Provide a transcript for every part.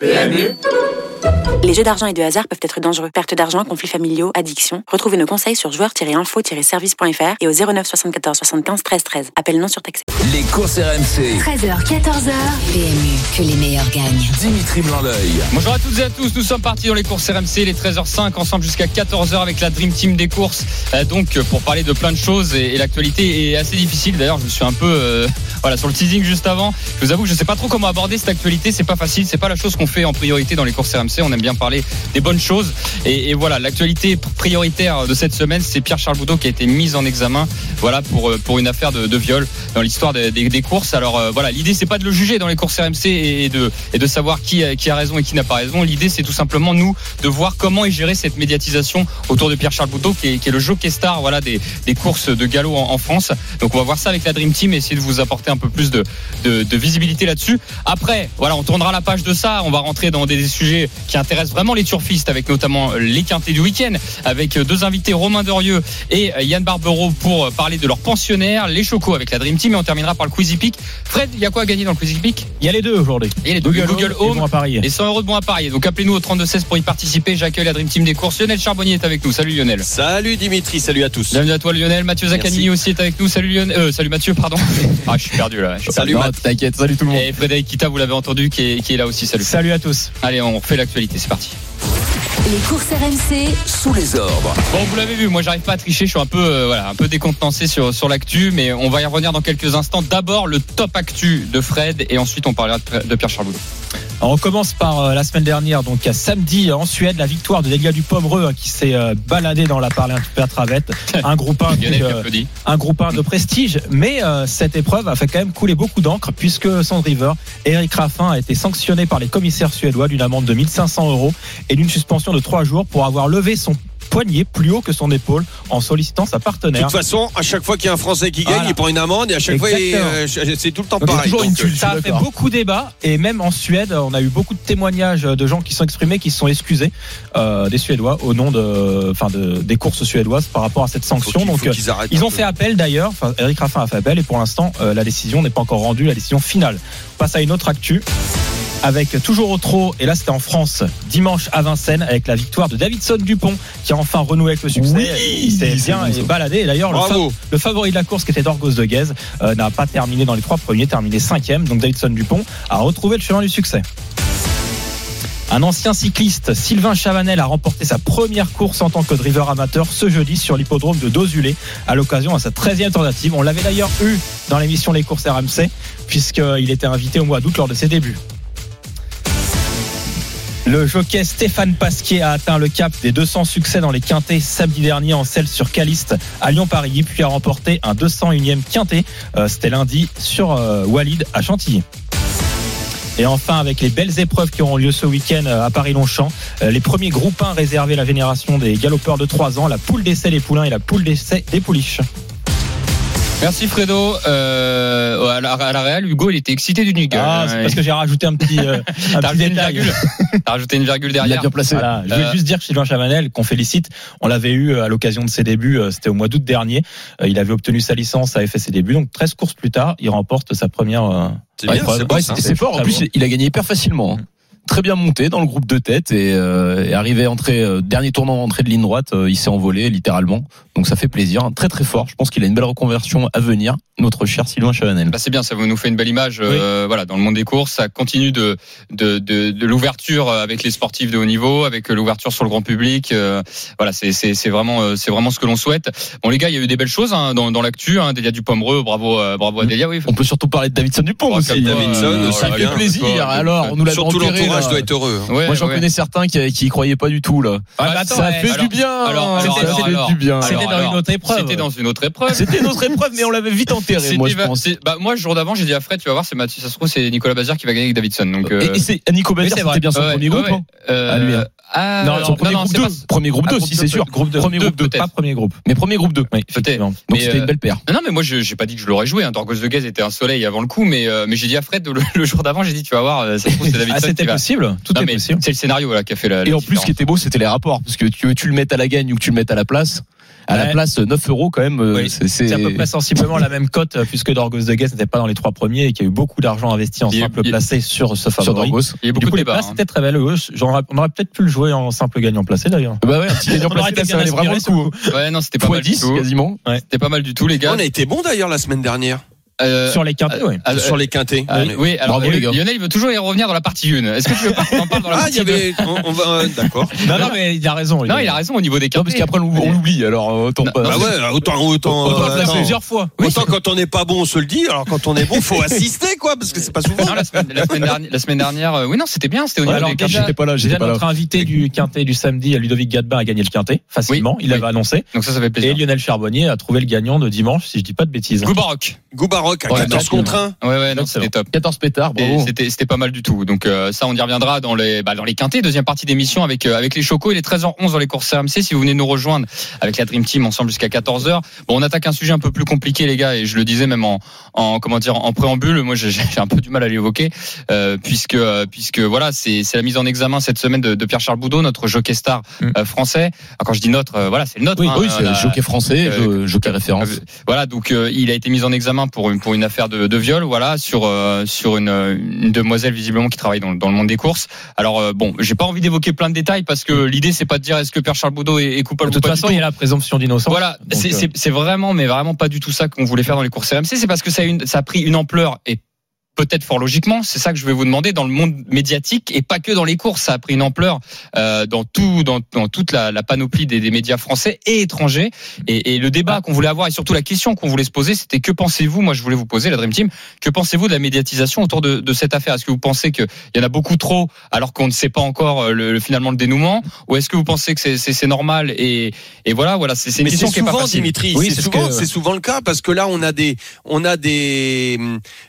PMU Les jeux d'argent et de hasard peuvent être dangereux. Perte d'argent, conflits familiaux, addiction. Retrouvez nos conseils sur joueurs-info-service.fr et au 09 74 75 13 13. Appel non surtaxé. Les courses RMC. 13h, 14h. PMU, que les meilleurs gagnent. Dimitri Blanc-L'œil. Bonjour à toutes et à tous, nous sommes partis dans les courses RMC, les 13h05, ensemble jusqu'à 14h avec la Dream Team des courses. Euh, donc pour parler de plein de choses et, et l'actualité est assez difficile. D'ailleurs, je me suis un peu euh, voilà sur le teasing juste avant. Je vous avoue que je sais pas trop comment aborder cette actualité. C'est pas facile, c'est pas la chose qu'on fait en priorité dans les courses RMC. On bien parler des bonnes choses. Et, voilà, l'actualité prioritaire de cette semaine, c'est Pierre Charles Boudot qui a été mis en examen, voilà pour euh, pour une affaire de, viol dans l'histoire des, courses. Alors euh, voilà, l'idée c'est pas de le juger dans les courses RMC et, de et de savoir qui a, qui a raison et qui n'a pas raison. L'idée c'est tout simplement nous de voir comment est gérée cette médiatisation autour de Pierre Charles Boudot qui est, le jockey star voilà des, des courses de galop en, France. Donc on va voir ça avec la Dream Team et essayer de vous apporter un peu plus de, de, de visibilité là-dessus. Après, voilà, on tournera la page de ça. On va rentrer dans des, des sujets qui intéressent vraiment les turfistes, avec notamment les quintés du week-end, avec deux invités, Romain Dorieux et Yann Barbero, pour parler de leurs pensionnaires, les chocos avec la Dream Team. Et on terminera par le Quizy Peak. Fred, il y a quoi à gagner dans le Quizy Peak Il y a les deux aujourd'hui. Et les deux Google, Google Home, Home. et bon à parier. Et 100 euros de bons à parier. Donc appelez-nous au 3216 pour y participer. J'accueille la Dream Team des courses. Lionel Charbonnier est avec nous. Salut Lionel. Salut Dimitri, salut à tous. Bienvenue à toi Lionel. Mathieu Zaccanini aussi est avec nous. Salut Lionel. Euh, salut Mathieu, pardon. Ah, je suis perdu là. Suis Salut. Matt. T'inquiète, salut tout le monde. Et Frédéric Kita, vous l'avez entendu, qui est, qui est là aussi. Salut. Salut à tous. Allez, on refait l'actualité. C'est parti. Les courses RMC, Sous les ordres. Bon, vous l'avez vu, moi j'arrive pas à tricher, je suis un peu, euh, voilà, un peu décontenancé sur, sur l'actu, mais on va y revenir dans quelques instants. D'abord le top actu de Fred et ensuite on parlera de, de Pierre Boudot. Alors, on commence par euh, la semaine dernière, donc à samedi en Suède, la victoire de Delia du Pomereux hein, qui s'est euh, baladé dans la Paralympiade Travette. Un groupe 1 Lionel qui euh, applaudit. un groupe 1 de prestige, mais euh, cette épreuve a fait quand même couler beaucoup d'encre puisque Sand River, Eric Raffin a été sanctionné par les commissaires suédois d'une amende de 1500 euros et d'une suspension de 3 jours pour avoir levé son poignet plus haut que son épaule en sollicitant sa De partenaire. toute façon, à chaque fois qu'il y a un Français qui gagne, Voilà. il prend une amende et à chaque fois, euh, c'est tout le temps Donc, pareil. toujours une Donc, tuile. Ça a fait beaucoup débat et même en Suède, on a eu beaucoup de témoignages de gens qui sont exprimés, qui se sont excusés euh, des Suédois au nom de, enfin, de, des courses suédoises par rapport à cette faut sanction. Donc, ils ont peu. fait appel d'ailleurs. Enfin, Eric Raffin a fait appel et pour l'instant, euh, la décision n'est pas encore rendue, la décision finale. On passe à une autre actu avec toujours au trot, et là c'était en France, dimanche à Vincennes, avec la victoire de Davidson Dupont, qui a enfin renoué avec le succès. Oui, il s'est bien bon, baladé. Et d'ailleurs, le, Bravo. fa- le favori de la course, qui était Dorgos de Guez, euh, n'a pas terminé dans les trois premiers, terminé cinquième. Donc Davidson Dupont a retrouvé le chemin du succès. Un ancien cycliste, Sylvain Chavanel, a remporté sa première course en tant que driver amateur ce jeudi sur l'hippodrome de Dozulé à l'occasion de sa 13e tentative. On l'avait d'ailleurs eu dans l'émission Les courses RMC, puisqu'il était invité au mois d'août lors de ses débuts. Le jockey Stéphane Pasquier a atteint le cap des 200 succès dans les quintés samedi dernier en selle sur Caliste à Lyon-Paris, puis a remporté un 201e quintet. Euh, C'était lundi sur euh, Walid à Chantilly. Et enfin, avec les belles épreuves qui auront lieu ce week-end euh, à Paris-Longchamp, les premiers groupes 1 réservés à la génération des galopeurs de 3 ans, la poule d'essai des poulains et la poule d'essai des pouliches. Merci Fredo. Euh, à, la, à la Real, Hugo, il était excité du Nigel. Ah, c'est parce que j'ai rajouté un petit, euh, un T'as petit rajouté une virgule. T'as rajouté une virgule derrière. Voilà, je voulais Euh, juste dire que Sylvain Chavanel, qu'on félicite, on l'avait eu euh, à l'occasion de ses débuts, euh, c'était au mois d'août dernier. Il avait obtenu sa licence, avait fait ses débuts. Donc 13 courses plus tard, il remporte sa première. euh, C'est bien, c'est Ouais, fort. En plus, il a gagné hyper facilement. Hein. Très bien monté dans le groupe de tête et, euh, et arrivé entrée euh, dernier tournant entrée de ligne droite, euh, il s'est envolé littéralement. Donc ça fait plaisir, très très fort. Je pense qu'il a une belle reconversion à venir, notre cher Sylvain Chavanel. Bah c'est bien, ça nous fait une belle image euh, voilà, dans le monde des courses. Ça continue de, de, de, de l'ouverture avec les sportifs de haut niveau, avec l'ouverture sur le grand public. Euh, voilà, c'est, c'est, c'est, vraiment, euh, c'est vraiment ce que l'on souhaite. Bon, les gars, il y a eu des belles choses hein, dans, dans l'actu. Hein, Delia Dupomereux, bravo, euh, bravo à Delia. Oui, On peut surtout parler de Davidson Dupont Oh, aussi. Davidson, euh, ça fait plaisir. toi, Alors, on nous l'a enterré, l'entourage là. doit être heureux. hein. Ouais, Moi, j'en ouais. connais certains qui, qui y croyaient pas du tout là. Ah, bah, attends, ça ouais, fait alors- du bien. alors, alors, ça alors, fait alors, du bien. C'était dans une autre épreuve. C'était dans une autre épreuve. C'était notre épreuve, mais on l'avait vite enterré, moi je pense. bah, moi, le jour d'avant, j'ai dit à Fred, tu vas voir, c'est Mathieu, ça se trouve, c'est Nicolas Bazir qui va gagner avec Davidson. Donc, euh, Et, et c'est Nico Bazir, c'était bien son premier groupe. hein. euh, À lui, hein. Ah, Non, Son premier non, groupe 2. pas- Premier groupe Ah, 2, groupe si c'est sûr. Groupe deux, Premier deux, groupe 2. Pas premier groupe. Mais premier groupe 2. Oui, Peut-être. Donc Mais, c'était euh, une belle paire. Non, non, mais moi, je j'ai pas dit que je l'aurais joué. Hein. Dorgos de Gaz était un soleil avant le coup, mais, euh, mais j'ai dit à Fred le, le jour d'avant, j'ai dit, tu vas voir, euh, ça se trouve, c'est Ah, c'était qui va- possible. Tout Non, est possible. C'est le scénario là, qui a fait la. la Et en plus, ce qui était beau, c'était les rapports. Parce que tu, tu le mettes à la gagne ou que tu le mettes à la place. À la place 9 euros quand même. euh, Oui. c'est- C'est à peu près sensiblement la même cote euh, puisque Dorgos de Guest n'était pas dans les trois premiers et qu'il y a eu beaucoup d'argent investi en Il simple il placé sur ce sur favori. Dorgos. Il y a Du beaucoup coup, de les débats. places hein. étaient très valoureux. J'aurais- On aurait peut-être pu le jouer en simple gagnant placé d'ailleurs. Bah ouais, un petit gagnant placé, là, ça valait vraiment le coup. sur Ouais, non, c'était pas mal du 10 tout. quasiment. C'était pas mal du tout, les gars. On a été bon d'ailleurs la semaine dernière Euh, Sur les quintés, oui. euh, sur les quintés. Ah, oui, alors Bravo, les gars. Lionel il veut toujours y revenir dans la partie 1. Est-ce que tu veux pas qu'on en parle dans la Ah, partie il y avait. On, on va. euh, D'accord. Non, non, mais il a raison. Non, il a raison au niveau des Non, cartes. parce qu'après on on l'oublie, alors euh, autant Non, pas. Bah ouais, autant, autant. Autant euh, plusieurs fois. Autant quand on n'est pas bon, on se le dit. Alors quand on est bon, faut assister, quoi, parce que c'est pas souvent. Non, la semaine, la semaine dernière, la semaine dernière, euh, oui, non, c'était bien, c'était au niveau alors des déjà-. J'étais pas là, j'étais Déjà, pas là. notre invité du quintet du samedi, Ludovic Gadbin, a gagné le quintet facilement. Il l'avait annoncé. Donc ça, ça fait Et plaisir. Lionel Charbonnier a trouvé le gagnant de dimanche, si je dis pas de bêtises. Goubaroc. Goubaroc à Ouais, 14 exactement. contre 1. Ouais, ouais, non, c'était top. 14 pétards, bravo. C'était c'était pas mal du tout. Donc euh, ça, on y reviendra dans les bah, dans les quintés, deuxième partie d'émission avec euh, avec les chocos. Il est 13h11 dans les courses RMC. Si vous venez nous rejoindre avec la Dream Team ensemble jusqu'à 14h. Bon, on attaque un sujet un peu plus compliqué, les gars, et je le disais même en en comment dire en préambule. Moi, j'ai j'ai un peu du mal à l'évoquer euh, puisque euh, puisque voilà, c'est c'est la mise en examen cette semaine de, de Pierre Charles Boudot, notre jockey star Mm. euh, français. Alors, quand je dis notre, euh, voilà, c'est le nôtre. Oui, hein, oui, c'est le jockey français, euh, jo- jockey référence. Voilà, donc euh, il a été mis en examen pour une pour une affaire de, de viol, voilà, sur euh, sur une, une demoiselle visiblement qui travaille dans, dans le monde des courses. Alors euh, bon, j'ai pas envie d'évoquer plein de détails parce que l'idée c'est pas de dire est-ce que Pierre Charles Baudot est, est coupable De ou toute pas façon, il y a la présomption d'innocence. Voilà, euh, c'est- c'est vraiment, mais vraiment pas du tout ça qu'on voulait faire dans les courses RMC. C'est parce que ça a, une, ça a pris une ampleur et peut-être fort logiquement, c'est ça que je vais vous demander dans le monde médiatique et pas que dans les courses, ça a pris une ampleur euh, dans tout, dans, dans toute la, la panoplie des, des médias français et étrangers. Et, et le débat qu'on voulait avoir et surtout la question qu'on voulait se poser, c'était que pensez-vous Moi, je voulais vous poser la Dream Team. Que pensez-vous de la médiatisation autour de, de cette affaire? Est-ce que vous pensez qu'il y en a beaucoup trop alors qu'on ne sait pas encore euh, le, le- finalement le dénouement, ou est-ce que vous pensez que c'est- c'est c'est normal et, et voilà, voilà, c'est c'est une Mais question qui est pas souvent, facile. Dimitri, Oui, c'est c'est ce souvent, que- c'est souvent le cas parce que là, on a des, on a des,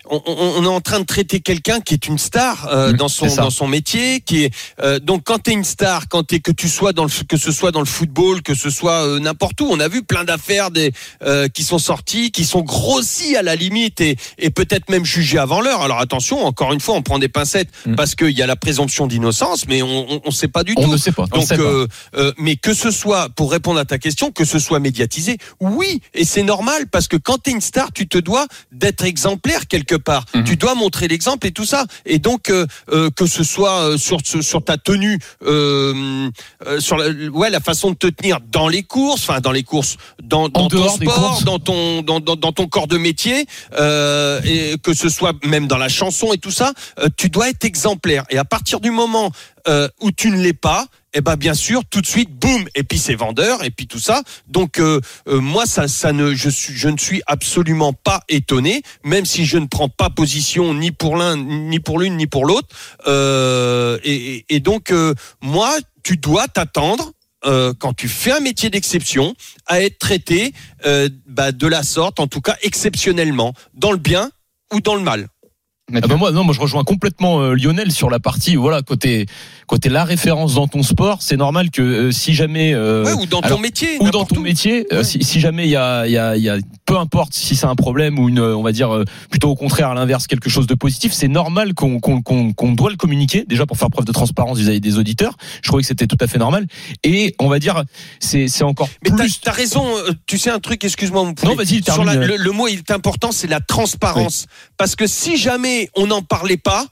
on, on- on est en train de traiter quelqu'un qui est une star euh, Mmh, dans son dans son métier, qui est euh, donc quand t'es une star, quand t'es que tu sois dans le que ce soit dans le football, que ce soit euh, n'importe où, on a vu plein d'affaires des euh, qui sont sorties, qui sont grossies à la limite et, et peut-être même jugées avant l'heure. Alors attention, encore une fois, on prend des pincettes Mmh. parce qu'il y a la présomption d'innocence, mais on, on, on sait pas du On tout. ne sait pas. On Donc, sait pas. euh, euh, mais que ce soit, pour répondre à ta question, que ce soit médiatisé, oui, et c'est normal parce que quand tu es une star, tu te dois d'être exemplaire quelque part. Mhm. Tu dois montrer l'exemple et tout ça. Et donc, euh, euh, que ce soit euh, sur ta tenue, euh, sur la, ouais la façon de te tenir dans les courses, enfin dans les courses, dans, dans ton sport, dans ton dans, dans, dans ton corps de métier, et que ce soit même dans la chanson et tout ça, tu dois être exemplaire. Et à partir du moment où tu ne l'es pas, eh ben bien sûr, tout de suite, boum, et puis c'est vendeur, et puis tout ça. Donc euh, euh, moi, ça, ça ne, je suis, je ne suis absolument pas étonné, même si je ne prends pas position ni pour l'un, ni pour l'une, ni pour l'autre. Euh, et, donc moi, tu dois t'attendre. quand tu fais un métier d'exception, à être traité bah, de la sorte, en tout cas exceptionnellement, dans le bien ou dans le mal. Ah bah moi non moi je rejoins complètement euh, Lionel sur la partie voilà côté côté la référence dans ton sport c'est normal que euh, si jamais euh, Ouais, ou dans alors, ton métier. ou dans ton où. métier euh, Ouais. si, si jamais il y a il y a y a peu importe si c'est un problème ou une on va dire plutôt au contraire à l'inverse quelque chose de positif c'est normal qu'on qu'on qu'on qu'on doit le communiquer déjà pour faire preuve de transparence vis-à-vis des auditeurs je trouvais que c'était tout à fait normal et on va dire c'est c'est encore Mais t'as plus as raison, tu sais un truc, excuse-moi. Non, vas-y, Sur la- termine. le, le mot il est important, c'est la transparence. Parce que si jamais on n'en parlait pas,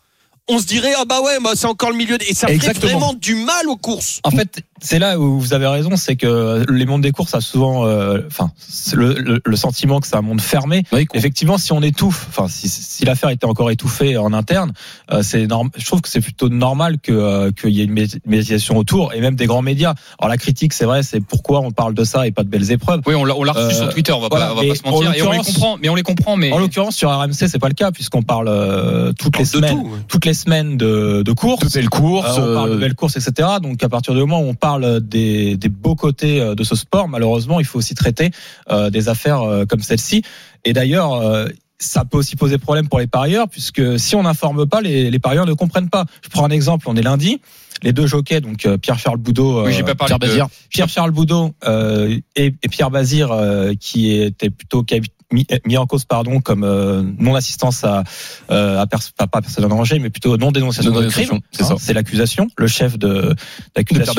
on se dirait ah bah ouais, bah, c'est encore le milieu. Et ça ferait Exactement. vraiment du mal aux courses. En fait, c'est là où vous avez raison, c'est que les mondes des courses a souvent, euh, enfin, le, le- le sentiment que c'est un monde fermé. Oui, qu'on- Effectivement, si on étouffe, enfin, si, si l'affaire était encore étouffée en interne, euh, c'est Je trouve que c'est plutôt normal que euh, qu'il y ait une mé- médiation autour et même des grands médias. Alors la critique, c'est vrai, c'est pourquoi on parle de ça et pas de belles épreuves. Oui, on l'a reçu Euh, sur Twitter, on va voilà, pas, on va pas se en mentir. Et on les comprend, mais on les comprend, mais En l'occurrence, sur RMC, c'est pas le cas puisqu'on parle euh, toutes les semaines, tout, ouais. toutes les semaines de, de courses. de belles courses Euh, on parle de euh, belles courses, etc. Donc à partir du moment où on parle des, des beaux côtés euh, de ce sport, malheureusement, il faut aussi traiter euh, des affaires euh, comme celle-ci. Et d'ailleurs, euh, ça peut aussi poser problème pour les parieurs, puisque si on n'informe pas, les, les parieurs ne comprennent pas. Je prends un exemple, on est lundi. Les deux jockeys, donc euh, Pierre-Charles Boudot, oui, j'ai pas parlé Pierre de, Bazir Pierre-Charles Boudot euh, et, et Pierre Bazir, euh, qui était plutôt qui, mis, mis en cause pardon comme euh, non assistance à, euh, à, pers- pas, pas personne en danger, mais plutôt non dénonciation de crime. Non-dénonciation, c'est Hein, ça. C'est l'accusation, le chef de l'accusation.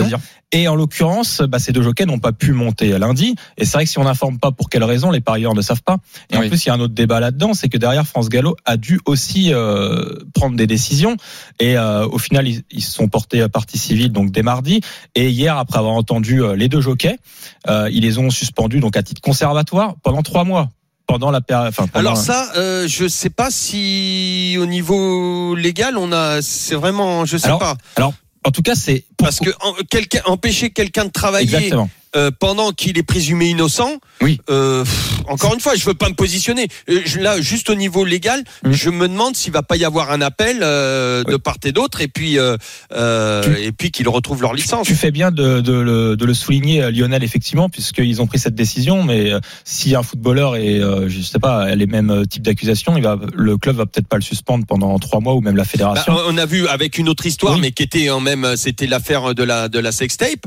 Et en l'occurrence, bah, ces deux jockeys n'ont pas pu monter lundi. Et c'est vrai que si on n'informe pas pour quelle raison, les parieurs ne savent pas. Et en plus, il y a un autre débat là-dedans, c'est que derrière, France Gallo a dû aussi euh, prendre des décisions. Et euh, au final, ils, ils se sont portés à partie civile donc dès mardi. Et hier, après avoir entendu euh, les deux jockeys, euh, ils les ont suspendus donc à titre conservatoire pendant trois mois. Pendant la période. Enfin, pendant- Alors ça, euh, je sais pas si au niveau légal, on a, c'est vraiment, je sais Alors, pas, en tout cas, c'est parce que en- quelqu'un empêcher quelqu'un de travailler exactement. Euh, pendant qu'il est présumé innocent. Oui. Euh, pff, encore une fois, je veux pas me positionner. Euh, je- là, juste au niveau légal, je me demande s'il va pas y avoir un appel euh, de part et d'autre, et puis Tu- et puis qu'ils retrouvent leur licence. Tu fais bien de, de le, de le souligner, Lionel, effectivement, puisqu'ils ont pris cette décision. Mais si un footballeur est, je sais pas, les mêmes types d'accusations, il va, le club va peut-être pas le suspendre pendant trois mois ou même la Bah, fédération. on a vu avec une autre histoire, Oui. mais qui était en même, c'était l'affaire de la de la sextape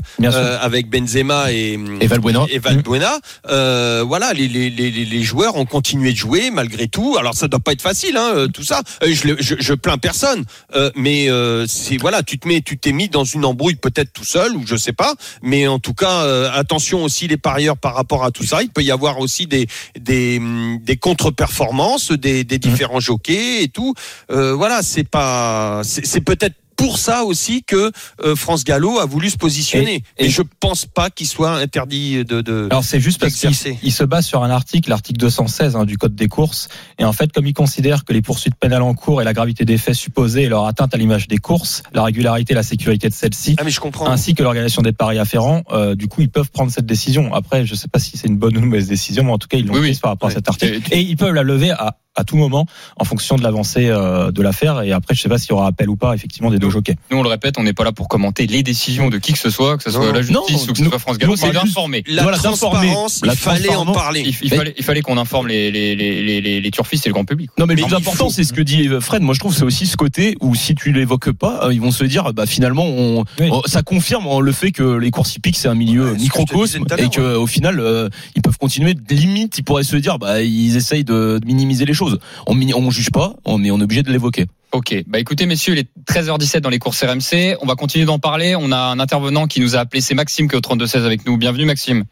avec Benzema et Et Valbuena. et Valbuena. Euh, voilà, les, les, les, les joueurs ont continué de jouer malgré tout. Alors ça doit pas être facile, hein, euh, tout ça. Euh, Je, le- je, je plains personne, Euh, mais euh, c'est voilà, tu te mets, tu t'es mis dans une embrouille peut-être tout seul ou je sais pas. Mais en tout cas, attention aussi les parieurs par rapport à tout ça. Il peut y avoir aussi des des, des contre-performances, des, des différents jockeys et tout. Voilà, c'est pas, c'est peut-être pour ça aussi que euh, France Gallo a voulu se positionner. Et- Et, et- je pense pas qu'il soit interdit de. de... Alors c'est juste parce qu'il se base sur un article, l'article 216 hein, du code des courses. Et en fait, comme il considère que les poursuites pénales en cours et la gravité des faits supposés et leur atteinte à l'image des courses, la régularité et la sécurité de celle-ci, Ah ainsi que l'organisation des paris afférents, euh, du coup, ils peuvent prendre cette décision. Après, je sais pas si c'est une bonne ou une mauvaise décision, mais en tout cas, ils l'ont Oui, oui. prise par rapport Ouais. à cet article. Et- Et ils peuvent la lever à, à tout moment en fonction de l'avancée euh, de l'affaire. Et après, je sais pas s'il y aura appel ou pas, effectivement, des deux Nous, on le répète, on n'est pas là pour commenter les décisions de qui que ce soit, que ce soit Non. la justice Non, ou que ce soit France Gallo. nous, C'est d'informer. La Voilà, transparence, La il fallait en parler. Il, il Mais- fallait, qu'on informe les, les, les, les, les, les turfistes et le grand public. Non mais le Mais plus il important c'est ce que dit Fred. Moi je trouve c'est aussi ce côté où si tu l'évoques pas, euh, ils vont se dire bah finalement on, Oui. on- ça confirme euh, le fait que les courses hippiques c'est un milieu Ouais, microcosme et que au final euh, ils peuvent continuer. Limite ils pourraient se dire bah ils essayent de minimiser les choses. On on juge pas, on, mais on est obligé de l'évoquer. Ok, bah écoutez messieurs, il est 13h17 dans les courses RMC. On va continuer d'en parler. On a un intervenant qui nous a appelé, c'est Maxime qui est au 32-16 avec nous. Bienvenue Maxime.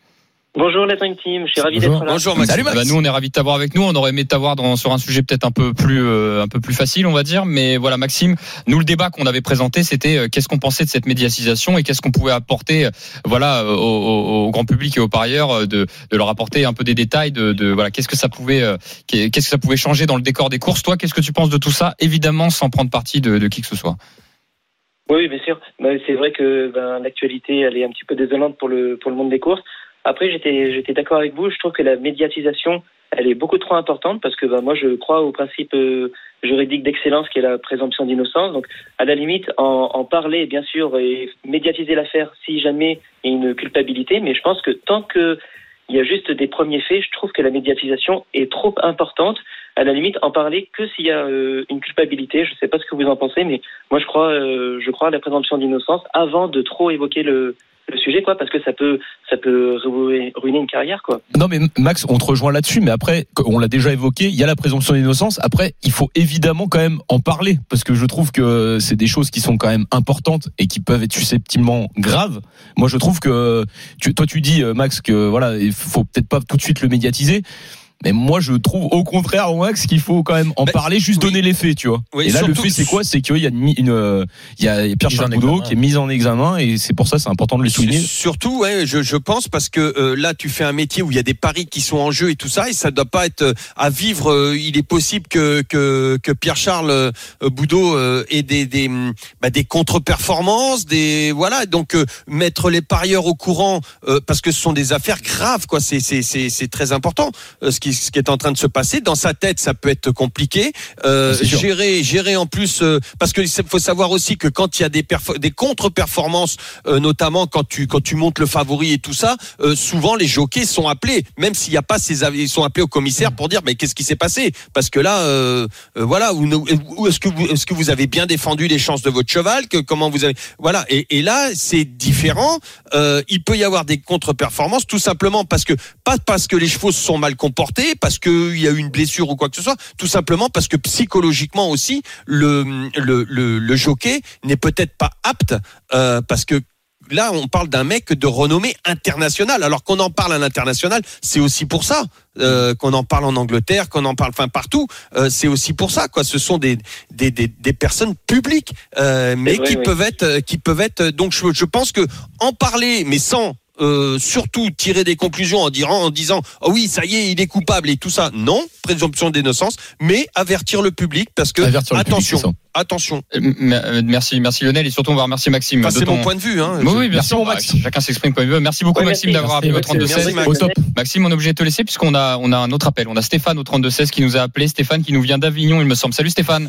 Bonjour la Dream Team, je suis ravi d'être là. Bonjour Maxime. Salut, Max. Bah, nous, on est ravis de t'avoir avec nous. On aurait aimé t'avoir dans- sur un sujet peut-être un peu plus euh, un peu plus facile, on va dire. Mais voilà, Maxime, nous le débat qu'on avait présenté, c'était euh, qu'est-ce qu'on pensait de cette médiatisation et qu'est-ce qu'on pouvait apporter, euh, voilà, euh, au, au- au grand public et aux parieurs, euh, de, de leur apporter un peu des détails de, de voilà, qu'est-ce que ça pouvait, euh, qu'est- qu'est-ce que ça pouvait changer dans le décor des courses. Toi, qu'est-ce que tu penses de tout ça Évidemment, sans prendre parti de, de qui que ce soit? Oui, bien sûr. Bah, c'est vrai que ben, l'actualité, elle est un petit peu désolante pour le pour le monde des courses. Après, j'étais d'accord avec vous. Je trouve que la médiatisation, elle est beaucoup trop importante parce que ben, moi, je crois au principe euh, juridique d'excellence qui est la présomption d'innocence. Donc, à la limite, en, en parler, bien sûr, et médiatiser l'affaire si jamais il y a une culpabilité. Mais je pense que tant que il y a juste des premiers faits, je trouve que la médiatisation est trop importante. À la limite, en parler que s'il y a euh, une culpabilité. Je ne sais pas ce que vous en pensez, mais moi, je crois, euh, je crois à la présomption d'innocence avant de trop évoquer le, le sujet, quoi, parce que ça peut, ça peut ruiner une carrière, quoi. Non mais Max, on te rejoint là-dessus, mais après, on l'a déjà évoqué, il y a la présomption d'innocence. Après, il faut évidemment quand même en parler, parce que je trouve que c'est des choses qui sont quand même importantes et qui peuvent être susceptiblement graves. Moi, je trouve que toi, tu dis Max que voilà, il faut peut-être pas tout de suite le médiatiser. Mais moi, je trouve au contraire, Max, qu'il faut quand même en Ben, parler, juste oui. donner les faits, tu vois. Oui, et là, le fait, c'est quoi? C'est qu'il y a une, une, il y a Pierre examen. qui est mise en examen, et c'est pour ça, c'est important de le souligner. Surtout, ouais, je, je pense parce que euh, là, tu fais un métier où il y a des paris qui sont en jeu et tout ça, et ça doit pas être euh, à vivre. euh, il est possible que que, que Pierre Charles Boudot ait des des bah, des contre-performances, des voilà. Donc euh, mettre les parieurs au courant euh, parce que ce sont des affaires graves, quoi. C'est c'est c'est c'est très important. ce qui ce qui est en train de se passer dans sa tête, ça peut être compliqué. Euh, sûr. gérer gérer en plus euh, parce que faut savoir aussi que quand il y a des perfo- des contre-performances euh, notamment quand tu quand tu montes le favori et tout ça, souvent les jockeys sont appelés, même s'il n'y a pas ces avis- ils sont appelés au commissaire pour dire mais qu'est-ce qui s'est passé? Parce que là, voilà, où, où est-ce que vous est-ce que vous avez bien défendu les chances de votre cheval? Que comment vous avez voilà et, et là c'est différent. Il peut y avoir des contre-performances tout simplement parce que pas parce que les chevaux se sont mal comportés absenté parce qu'il y a eu une blessure ou quoi que ce soit, tout simplement parce que psychologiquement aussi, le, le, le, le jockey n'est peut-être pas apte euh, parce que là, on parle d'un mec de renommée internationale. Alors qu'on en parle à l'international, c'est aussi pour ça euh, qu'on en parle en Angleterre, qu'on en parle, enfin partout. Euh, c'est aussi pour ça, quoi. Ce sont des des, des, des personnes publiques, euh, mais vrai, qui oui. peuvent être, qui peuvent être. Donc, je, je pense que en parler, mais sans euh, surtout tirer des conclusions en, disant, en disant oh oui ça y est il est coupable et tout ça non présomption d'innocence mais avertir le public parce que Avertir le public, attention attention Euh, euh, Merci, merci Lionel et surtout on va remercier Maxime. Enfin, c'est ton- mon point de vue hein. Oui, oui, bien Merci, sûr. mon bah, Max. chacun s'exprime comme il veut. Merci beaucoup Ouais, Maxime d'avoir appelé au 32 merci, 16. Max. Au top. Maxime, on est obligé de te laisser puisqu'on a on a un autre appel. On a Stéphane au 32 16 qui nous a appelé. Stéphane qui nous vient d'Avignon, il me semble. Salut Stéphane.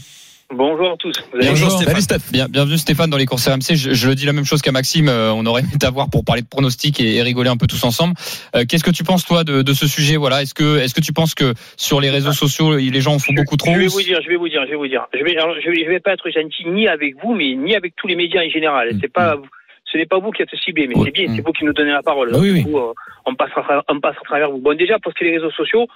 Bonjour à tous. Bonjour, Stéphane. Salut Steph. Bien, bienvenue Stéphane dans les courses RMC. Je, je le dis la même chose qu'à Maxime. euh, on aurait aimé t'avoir pour parler de pronostics et, et rigoler un peu tous ensemble. Euh, Qu'est-ce que tu penses toi de, de ce sujet Voilà? Est-ce que est-ce que tu penses que sur les réseaux sociaux les gens en font beaucoup trop? Je vais vous dire, je vais vous dire, je vais vous dire. Je vais, alors, je vais, je vais pas être gentil ni avec vous, mais ni avec tous les médias en général. Mm. C'est pas, ce n'est pas vous qui êtes ciblé, mais Ouais. c'est bien, Mm. c'est vous qui nous donnez la parole. Bah oui, oui. Du coup, euh, on passe à travers, on passe à travers vous. Bon, déjà, parce que les réseaux sociaux,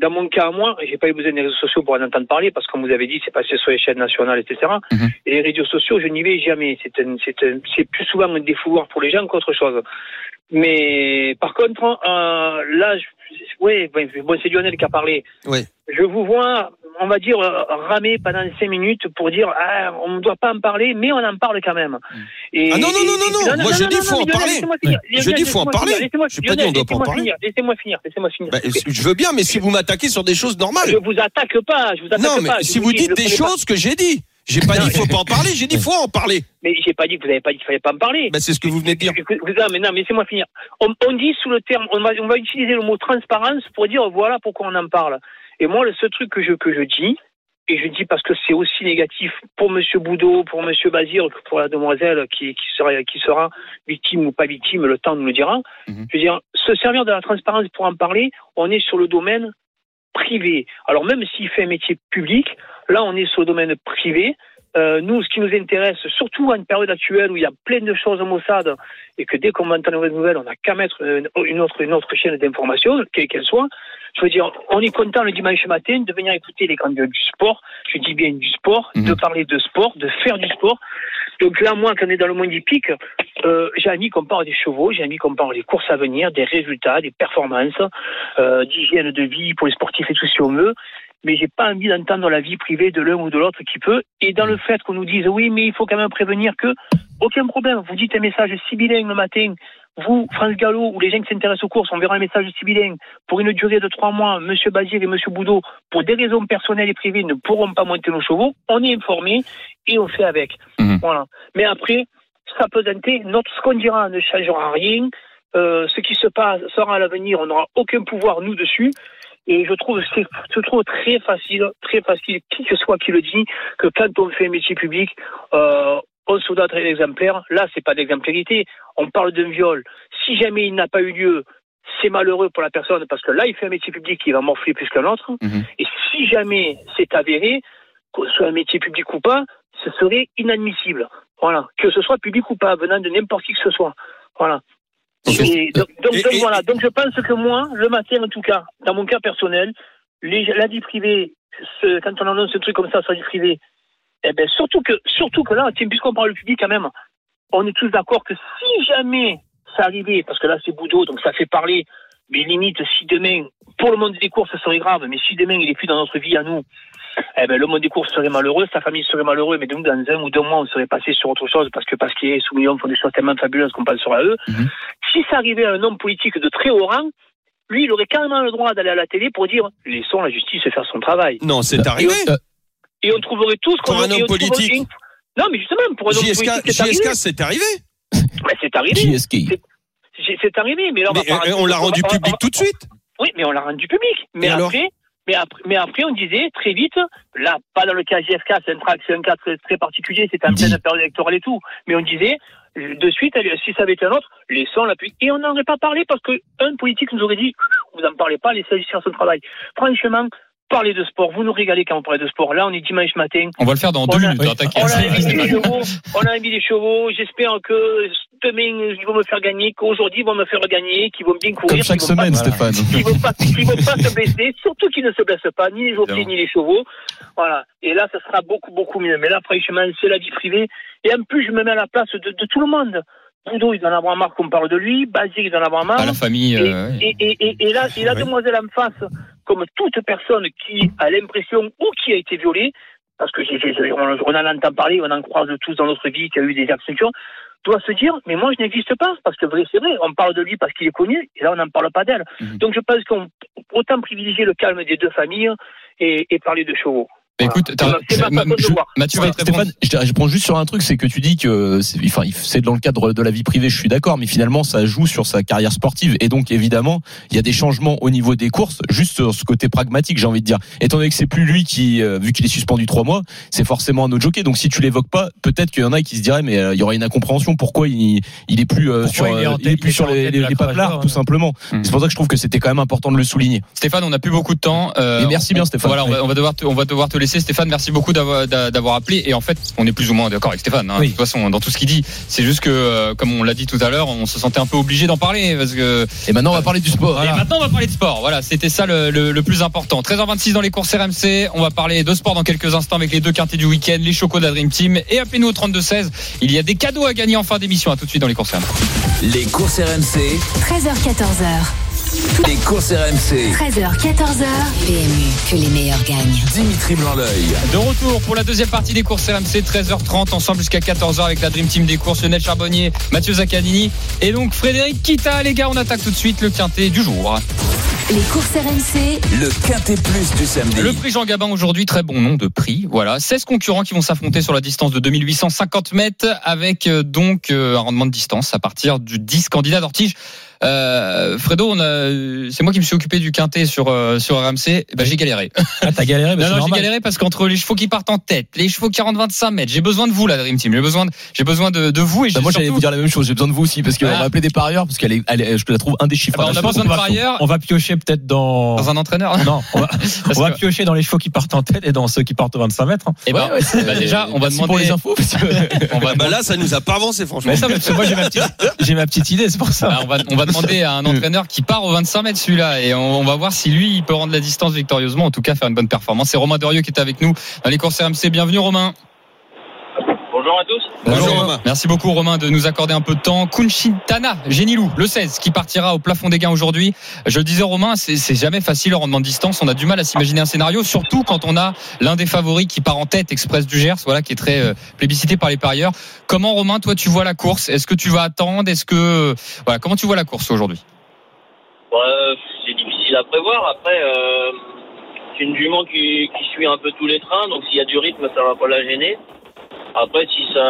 dans mon cas à moi, j'ai pas eu besoin des réseaux sociaux pour en entendre parler, parce que comme vous avez dit, c'est passé sur les chaînes nationales, etc. Mhm. Et les réseaux sociaux, je n'y vais jamais. C'est plus souvent un défouloir pour les gens qu'autre chose. Mais par contre, euh, là, je, ouais, bon, c'est Lionel qui a parlé. Je vous vois, on va dire, euh, ramer pendant cinq minutes pour dire, ah, on ne doit pas en parler, mais on en parle quand même. Et, Ah non, non, non, non, non. Moi, je dis, faut en parler. Je dis, faut en parler. Laissez-moi- J'ai pas dit, on Lionel, doit pas en parler. finir. Laissez-moi finir. Laissez-moi finir. Plaît. je veux bien mais si vous m'attaquez sur des choses normales Je vous attaque pas, je vous attaque non mais pas. Je si vous je dites des choses que j'ai dit j'ai pas Non, dit faut pas en parler j'ai dit faut en parler Mais j'ai pas dit que vous n'avez pas dit qu'il fallait pas en parler. bah, c'est ce que vous venez de dire non, mais non, mais laissez-moi finir. On, on dit sous le terme, on va, on va utiliser le mot transparence pour dire voilà pourquoi on en parle. Et moi, le seul truc que je, que je dis, et je dis parce que c'est aussi négatif pour Monsieur Boudot, pour Monsieur Bazir, que pour la demoiselle qui, qui, sera, qui sera victime ou pas victime, le temps nous le dira. Mhm. Je veux dire, se servir de la transparence pour en parler, on est sur le domaine privé. Alors même s'il fait un métier public, là on est sur le domaine privé. Euh, nous, ce qui nous intéresse, surtout à une période actuelle où il y a plein de choses au Mossad, et que dès qu'on va entendre une nouvelle, on n'a qu'à mettre une autre, une autre chaîne d'information, quelle qu'elle soit. Je veux dire, on est content le dimanche matin de venir écouter les grands gueules du sport. Je dis bien du sport, Mhm. de parler de sport, de faire du sport. Donc là, moi, quand on est dans le monde hippique, euh, j'ai envie qu'on parle des chevaux, j'ai envie qu'on parle des courses à venir, des résultats, des performances, euh, d'hygiène de vie pour les sportifs et tout si on veut. Mais j'ai pas envie d'entendre la vie privée de l'un ou de l'autre qui peut. Et dans le fait qu'on nous dise oui, mais il faut quand même prévenir que aucun problème. Vous dites un message sibyllin le matin. Vous, France Gallo, ou les gens qui s'intéressent aux courses, on verra un message sibyllin pour une durée de trois mois. Monsieur Bazir et Monsieur Boudot, pour des raisons personnelles et privées, ne pourront pas monter nos chevaux. On est informé et on fait avec. Mhm. Voilà. Mais après, ça pesanter, notre ce qu'on dira ne changera rien. Euh, ce qui se passe sera à l'avenir, on n'aura aucun pouvoir nous dessus. Et je trouve c'est je trouve très facile, très facile, qui que soit qui le dit, que quand on fait un métier public, euh, on se doit être exemplaire. Là, c'est pas d'exemplarité. On parle d'un viol. Si jamais il n'a pas eu lieu, c'est malheureux pour la personne parce que là, il fait un métier public qui va morfler plus qu'un autre. Mhm. Et si jamais c'est avéré, que ce soit un métier public ou pas, ce serait inadmissible. Voilà. Que ce soit public ou pas, venant de n'importe qui que ce soit. Voilà. Et donc, donc, Et- donc et- voilà. Donc je pense que moi, le matin en tout cas, dans mon cas personnel, les, la vie privée, ce- quand on annonce un truc comme ça sur la vie privée, eh ben surtout que surtout que là, puisqu'on parle du public quand même, on est tous d'accord que si jamais ça arrivait, parce que là c'est Boudot, donc ça fait parler, mais limite si demain, pour le monde des courses, ça serait grave, mais si demain il est plus dans notre vie à nous, eh ben le monde des courses serait malheureux, sa famille serait malheureux, mais donc dans un ou deux mois on serait passé sur autre chose parce que parce qu'il est sous millions font des choses tellement fabuleuses qu'on pense sur à eux. Mhm. Si ça arrivait à un homme politique de très haut rang, lui il aurait carrément le droit d'aller à la télé pour dire laissons la justice faire son travail. non c'est arrivé Euh, Et on trouverait tous qu'on un homme politique. une- Non mais justement pour un homme JSK politique c'est arrivé. JSK c'est arrivé Ouais, c'est arrivé. JSK. C'est- C'est arrivé, mais là on va mais pas euh, on l'a rendu va- on va- public tout de suite Oui, mais on l'a rendu public. Mais Et alors après, mais après, mais après, on disait très vite, là, pas dans le cas JFK, c'est un, tra- c'est un cas très, très particulier, c'est en pleine période électorale et tout. Mais on disait, de suite, allez, si ça avait été un autre, laissons la. Et on n'en aurait pas parlé parce que un politique nous aurait dit, vous n'en parlez pas, laissez faire son travail. Franchement, parlez de sport, vous nous régalez quand on parle de sport. Là, on est dimanche matin. On va le faire dans On deux a- minutes. hein, t'inquiète. On a invité des chevaux, on a invité des chevaux. J'espère que demain ils vont me faire gagner, qu'aujourd'hui ils vont me faire gagner, qu'ils vont bien courir. Comme chaque qu'ils pas- semaine, Stéphane. Ils vont pas, ils vont pas se blesser, surtout qu'ils ne se blessent pas, ni les jockeys, ni les chevaux. Voilà. Et là, ça sera beaucoup, beaucoup mieux. Mais là, franchement, c'est la vie privée. Et en plus, je me mets à la place de, de tout le monde. Boudot, il doit en avoir marre qu'on parle de lui. Bazir, il doit en avoir marre. À la famille. Et, euh, et, et, et, et là, et la demoiselle en face, comme toute personne qui a l'impression ou qui a été violée, parce que j'ai- j'ai- on, on en entend parler, on en croise tous dans notre vie qu'il y a eu des actions, doit se dire, mais moi je n'existe pas, parce que vrai, c'est vrai, on parle de lui parce qu'il est connu, et là on n'en parle pas d'elle. Mhm. Donc je pense qu'on autant privilégier le calme des deux familles et, et parler de chevaux. Écoute, façon de je-. Mathieu. Stéphane, je, je prends juste sur un truc, c'est que tu dis que, c'est- enfin, c'est dans le cadre de la vie privée, je suis d'accord, mais finalement, ça joue sur sa carrière sportive, et donc évidemment, il y a des changements au niveau des courses, juste sur ce côté pragmatique, j'ai envie de dire. Étant donné que c'est plus lui qui, euh, vu qu'il est suspendu trois mois, c'est forcément un autre jockey. Donc si tu l'évoques pas, peut-être qu'il y en a qui se diraient, mais euh, il y aurait une incompréhension. Pourquoi il, il est plus euh, sur, il est euh, tête- il est il plus est sur les, les, les paplards, d'Or, tout simplement. Mhm. C'est pour ça que je trouve que c'était quand même important de le souligner. Stéphane, on n'a plus beaucoup de temps. Euh, Et merci bien, Stéphane. Voilà, on va, on va devoir te, on va devoir te laisser. Stéphane, merci beaucoup d'avoir d'a- d'avoir appelé. Et en fait, on est plus ou moins d'accord avec Stéphane. hein, Oui. De toute façon, dans tout ce qu'il dit, c'est juste que, euh, comme on l'a dit tout à l'heure, on se sentait un peu obligé d'en parler parce que. Et maintenant, on va parler du sport. Et maintenant, on va parler de sport. Voilà, c'était ça le, le- le plus important. 13h26 dans les courses RMC. On va parler de sport dans quelques instants avec les deux quintés du week-end, les chocos de la Dream Team. Et appelez-nous au 32-16. Il y a des cadeaux à gagner en fin d'émission. À tout de suite dans les courses RMC. Les courses RMC, 13h14h. Les courses RMC. 13h 14h. PMU, que les meilleurs gagnent. Dimitri Blanc-L'œil. De retour pour la deuxième partie des courses RMC, 13h30, ensemble jusqu'à 14h avec la Dream Team des courses, Lionel Charbonnier, Mathieu Zaccanini et donc Frédéric Kita. Les gars, on attaque tout de suite le quintet du jour. Les courses RMC. Le quintet plus du samedi. Le prix Jean Gabin aujourd'hui, très bon nom de prix. Voilà, 16 concurrents qui vont s'affronter sur la distance de 2850 mètres avec euh, donc euh, un rendement de distance à partir du 10 candidat d'Ortige. Euh, Fredo, on a, c'est moi qui me suis occupé du quintet sur euh, sur RMC. Ben, j'ai galéré. Ah, t'as galéré, mais Non, non, j'ai galéré parce qu'entre les chevaux qui partent en tête, les chevaux qui rentrent 25 mètres, j'ai besoin de vous, la Dream Team. J'ai besoin de, j'ai besoin de, de vous et Bah, j'ai moi, j'allais vous dire la même chose. J'ai besoin de vous aussi parce qu'on Ah. va appeler des parieurs parce qu'elle est, elle est- je la trouve indéchiffrable. Ah bah, on a besoin de parieurs. On va piocher peut-être dans. dans un entraîneur. Non, on va, Parce on va que- piocher dans les chevaux qui partent en tête et dans ceux qui partent au 25 mètres. hein. Eh ben, Ouais, ouais, c'est- bah, déjà, on va demander. pour les infos. parce que- On va Ah bah là, ça nous a pas avancé, franchement. Mais ça, parce que moi j'ai ma petite, j'ai ma petite idée, c'est pour ça. On va demander à un entraîneur qui part au 25 mètres celui-là et on, on va voir si lui il peut rendre la distance victorieusement, en tout cas faire une bonne performance. C'est Romain Dorieux qui est avec nous dans les courses RMC. Bienvenue Romain. Bonjour à tous. Bonjour, Romain. Merci beaucoup Romain de nous accorder un peu de temps. Kunchintana, Génilou, le 16 qui partira au plafond des gains aujourd'hui. Je le disais Romain, c'est c'est jamais facile le rendement de distance. On a du mal à s'imaginer un scénario, surtout quand on a l'un des favoris qui part en tête, Express du Gers, voilà, qui est très euh, plébiscité par les parieurs. Comment Romain, toi tu vois la course? Est-ce que tu vas attendre? Est-ce que voilà, comment tu vois la course aujourd'hui? Ouais, c'est difficile à prévoir. Après, euh, c'est une jument qui, qui suit un peu tous les trains, donc s'il y a du rythme, ça va pas la gêner. Après, si ça,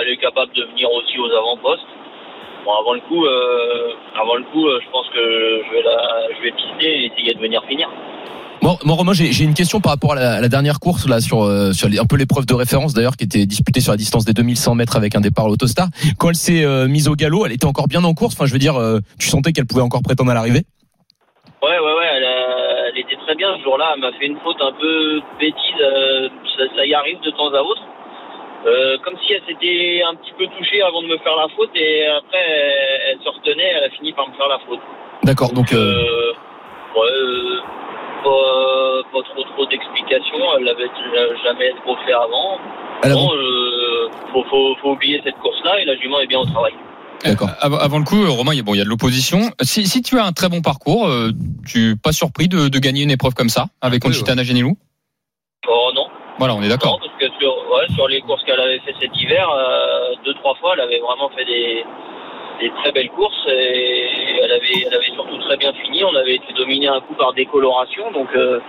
elle est capable de venir aussi aux avant-postes. Bon, avant le coup, euh, avant le coup, euh, je pense que je vais la, je vais pister et essayer de venir finir. Moi, moi, Romain, j'ai une question par rapport à la, à la dernière course là sur euh, sur un peu l'épreuve de référence d'ailleurs qui était disputée sur la distance des 2100 mètres avec un départ à l'autostar. Quand elle s'est euh, mise au galop, elle était encore bien en course. Enfin, je veux dire, euh, tu sentais qu'elle pouvait encore prétendre à l'arrivée? Ouais, ouais, ouais, elle, a- elle était très bien ce jour-là. Elle m'a fait une faute un peu bêtise. euh, ça, ça y arrive de temps à autre. Euh, comme si elle s'était un petit peu touchée avant de me faire la faute et après elle, elle se retenait, elle a fini par me faire la faute. D'accord. Donc, euh, Euh, ouais, pas, pas trop trop d'explications. Elle l'avait jamais trop fait avant. elle a- Bon, faut, faut, faut oublier cette course-là et la jument est bien au travail. D'accord. Euh, Avant, le coup, Romain, il y a, bon, il y a de l'opposition. Si, si tu as un très bon parcours, euh, tu pas surpris de, de gagner une épreuve comme ça avec Oui, Conchita Genilou? Oh non. Voilà, on est Non, d'accord. parce que sur, ouais, sur les courses qu'elle avait fait cet hiver, euh, deux, trois fois, elle avait vraiment fait des, des très belles courses et elle avait, elle avait surtout très bien fini. On avait été dominé un coup par décoloration, donc euh,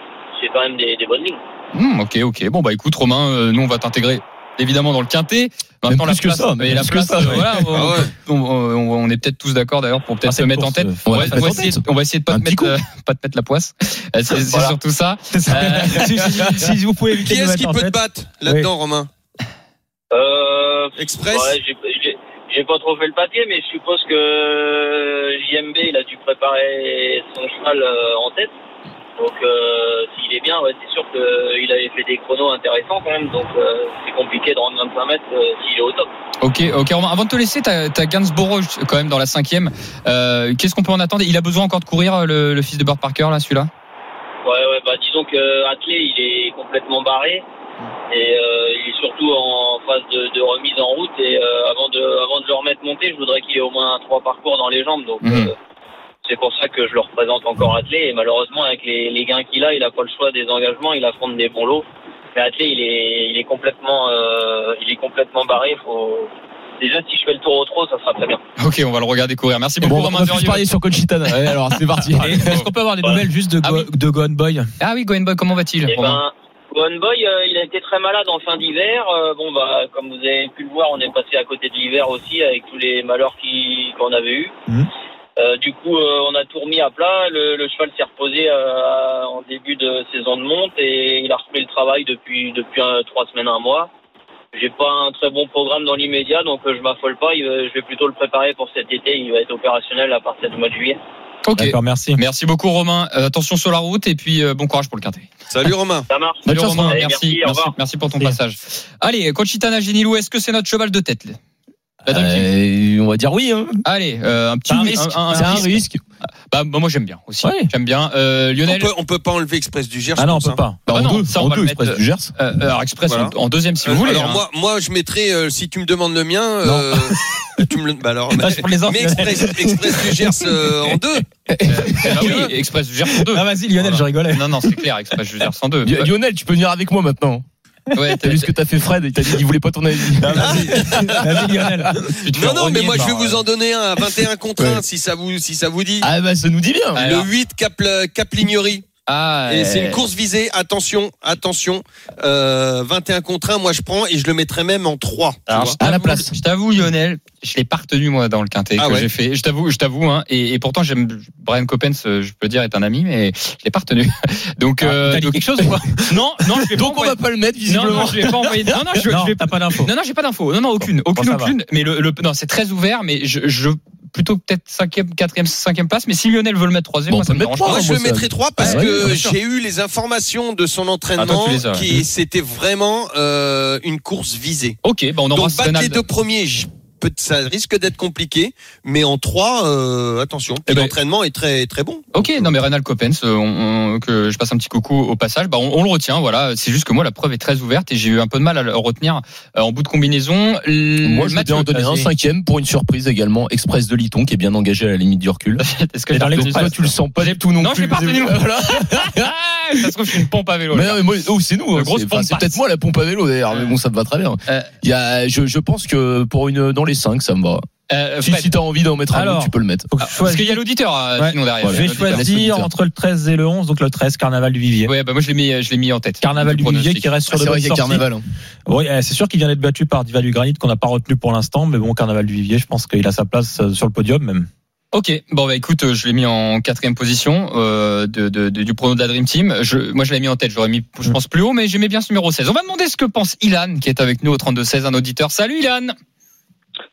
c'est quand même des, des bonnes lignes. Hmm, ok, ok. Bon, bah écoute, Romain, euh, nous on va t'intégrer évidemment dans le quintet. Maintenant, la plus que place, ça, mais la plus que ça, ouais. voilà, on, Ah ouais. on- on- on est peut-être tous d'accord d'ailleurs pour peut-être Ah, se mettre en tête. On va, mettre on va en essayer, tête. on va essayer de pas te mettre, euh, pas te mettre la poisse. C'est Voilà. surtout ça. Ça. Euh, si, si- si vous pouvez éviter Qui est-ce qui peut te battre là-dedans, Romain Euh, Express ouais, j'ai- j'ai j'ai pas trop fait le papier, mais je suppose que JMB il a dû préparer son cheval euh, en tête. Donc euh, s'il est bien, ouais, c'est sûr qu'il avait fait des chronos intéressants quand même. Donc euh, c'est compliqué de rendre 25 mètres euh, s'il est au top. Ok, ok. Romain, Avant de te laisser, t'as as Gainsborough quand même dans la cinquième. Euh, Qu'est-ce qu'on peut en attendre? Il a besoin encore de courir le, le fils de Burt Parker là, celui-là? Ouais, ouais, bah disons que Athlé, il est complètement barré. Et il est surtout en phase de, de remise en route. Et avant, de, avant de le remettre monter, je voudrais qu'il ait au moins trois parcours dans les jambes. Donc Mhm. C'est pour ça que je le représente encore Athlé. Et malheureusement, avec les, les gains qu'il a, il a pas le choix des engagements. Il affronte des bons lots. Mais Athlé, il est, il est complètement, euh, il est complètement barré. Faut... Déjà, si je fais le tour au trot, ça sera très bien. Ok, on va le regarder courir. Merci beaucoup, Bon, on va plus parier sur Conchitana. Ouais, alors c'est parti. Est-ce qu'on peut avoir des Ouais. nouvelles juste de, Ah Go, oui. de Gohan Boy? Ah oui, Goen Boy, comment va-t-il? Eh ben, One Boy, euh, il a été très malade en fin d'hiver. Euh, bon, bah, comme vous avez pu le voir, on est passé à côté de l'hiver aussi avec tous les malheurs qu'on avait eus. Mhm. Euh, du coup, euh, on a tout remis à plat. Le, le cheval s'est reposé euh, en début de saison de monte et il a repris le travail depuis depuis un- trois semaines, un mois. J'ai pas un très bon programme dans l'immédiat, donc euh, je m'affole pas. Il je vais plutôt le préparer pour cet été. Il va être opérationnel à partir du mois de juillet. Ok. D'accord, merci. Merci beaucoup Romain. Euh, attention sur la route et puis euh, bon courage pour le quintet. Salut Romain. Ça marche. Salut Romain, merci, Merci, pour ton Merci. passage. Allez, Conchitana Genilou, est-ce que c'est notre cheval de tête Euh, on va dire oui. Hein. Allez, euh, un petit un risque. un- un C'est un risque. risque. Bah, bah, moi j'aime bien aussi. Ouais. J'aime bien. Euh, On Lionel. peut, on peut pas enlever Express du Gers. Ah non, on peut hein. pas. Bah, Ah en non, deux, ça, on Express mettre, du Gers. Euh, alors Express Voilà. en, en deuxième si Euh, vous voulez. alors hein. moi, moi, je mettrais, euh, si tu me demandes le mien, euh, tu me le, bah alors, Ah, je prends les mais. Express, Express du Gers euh, en deux. Bah oui, Express du Gers en deux. Ah, vas-y, Lionel, Voilà. je rigolais. Non, non, c'est clair, Express du Gers en deux. Lionel, tu peux venir avec moi maintenant. Ouais, T'as vu ce que t'as fait Fred? Il t'a dit qu'il voulait pas ton avis. Ah, Vas-y, Lionel. fais Non, non, mais moi, je vais par, vous euh, en donner un à 21 contre 1, Ouais. si ça vous, si ça vous dit. Ah bah ça nous dit bien. Alors. Le 8 Cap, Cap Lignerie. Ah, Et c'est une course visée. Attention, attention. Euh, 21 contre 1, moi je prends et je le mettrais même en 3. tu Alors, vois. je À la place. Je t'avoue, Lionel, je l'ai pas retenu moi dans le quintet Ah que ouais. j'ai fait. Je t'avoue, je t'avoue, hein, et, et pourtant j'aime Brian Coppens, euh, je peux dire est un ami, mais je l'ai pas retenu. Donc, Ah, euh, donc- quelque chose ou pas non, non, je Donc on pas va pas le mettre Non, visiblement. non, je vais pas envoyer. Non, non, je, Non, je vais pas d'infos. Non, non, j'ai pas d'infos. Non, non, aucune, aucune, va. Mais le, le non, c'est très ouvert, mais je, je plutôt peut-être cinquième, quatrième, cinquième place. Mais si Lionel veut le mettre troisième, Bon, moi ça me le mettre dérange pas. trois, Moi, je le mettrais 3 parce ouais, que j'ai eu les informations de son Ah, entraînement toi, ouais. qui c'était vraiment euh, une course visée. Ok, bah on Donc embrasse battre les deux premiers, peut- ça risque d'être compliqué, mais en 3, attention. Puis Eh ben- l'entraînement est très très bon. Ok, non mais Renald Coppens, euh, on- on- que je passe un petit coucou au passage, bah on, on le retient, voilà. C'est juste que moi la preuve est très ouverte et j'ai eu un peu de mal à le retenir euh, en bout de combinaison. Moi, je vais en donner un cinquième pour une surprise également. Express de Liton qui est bien engagé à la limite du recul. Est-ce que dans les Toi, tu le sens pas du tout non, Non, je plus. l'ai pas. Ça se trouve, je suis une pompe à vélo. Mais, non, mais moi, oh, c'est nous. Le hein. C'est enfin, peut-être moi la pompe à vélo d'ailleurs, mais bon, ça me va très bien. Euh. Il y a, je, je pense que pour une dans les 5 ça me va. Euh, Si, t'as envie d'en mettre un tu peux le mettre. Ah, parce qu'il y a l'auditeur euh, Ouais. sinon derrière. Je vais choisir entre le 13 et le 11, donc le 13, Carnaval du Vivier. Ouais, bah moi je l'ai mis, je l'ai mis en tête. Carnaval Le du Vivier qui reste sur C'est de vrai carnaval. hein. Oui, euh, c'est sûr qu'il vient d'être battu par Diva du Granit qu'on n'a pas retenu pour l'instant, mais bon, Carnaval du Vivier, je pense qu'il a sa place sur le podium même. Ok, bon bah écoute, euh, je l'ai mis en quatrième position euh, de, de- de- du prono de la Dream Team. Je, moi je l'ai mis en tête, j'aurais mis, je pense plus haut, mais j'aimais bien ce numéro 16. On va demander ce que pense Ilan, qui est avec nous au 32-16, un auditeur. Salut Ilan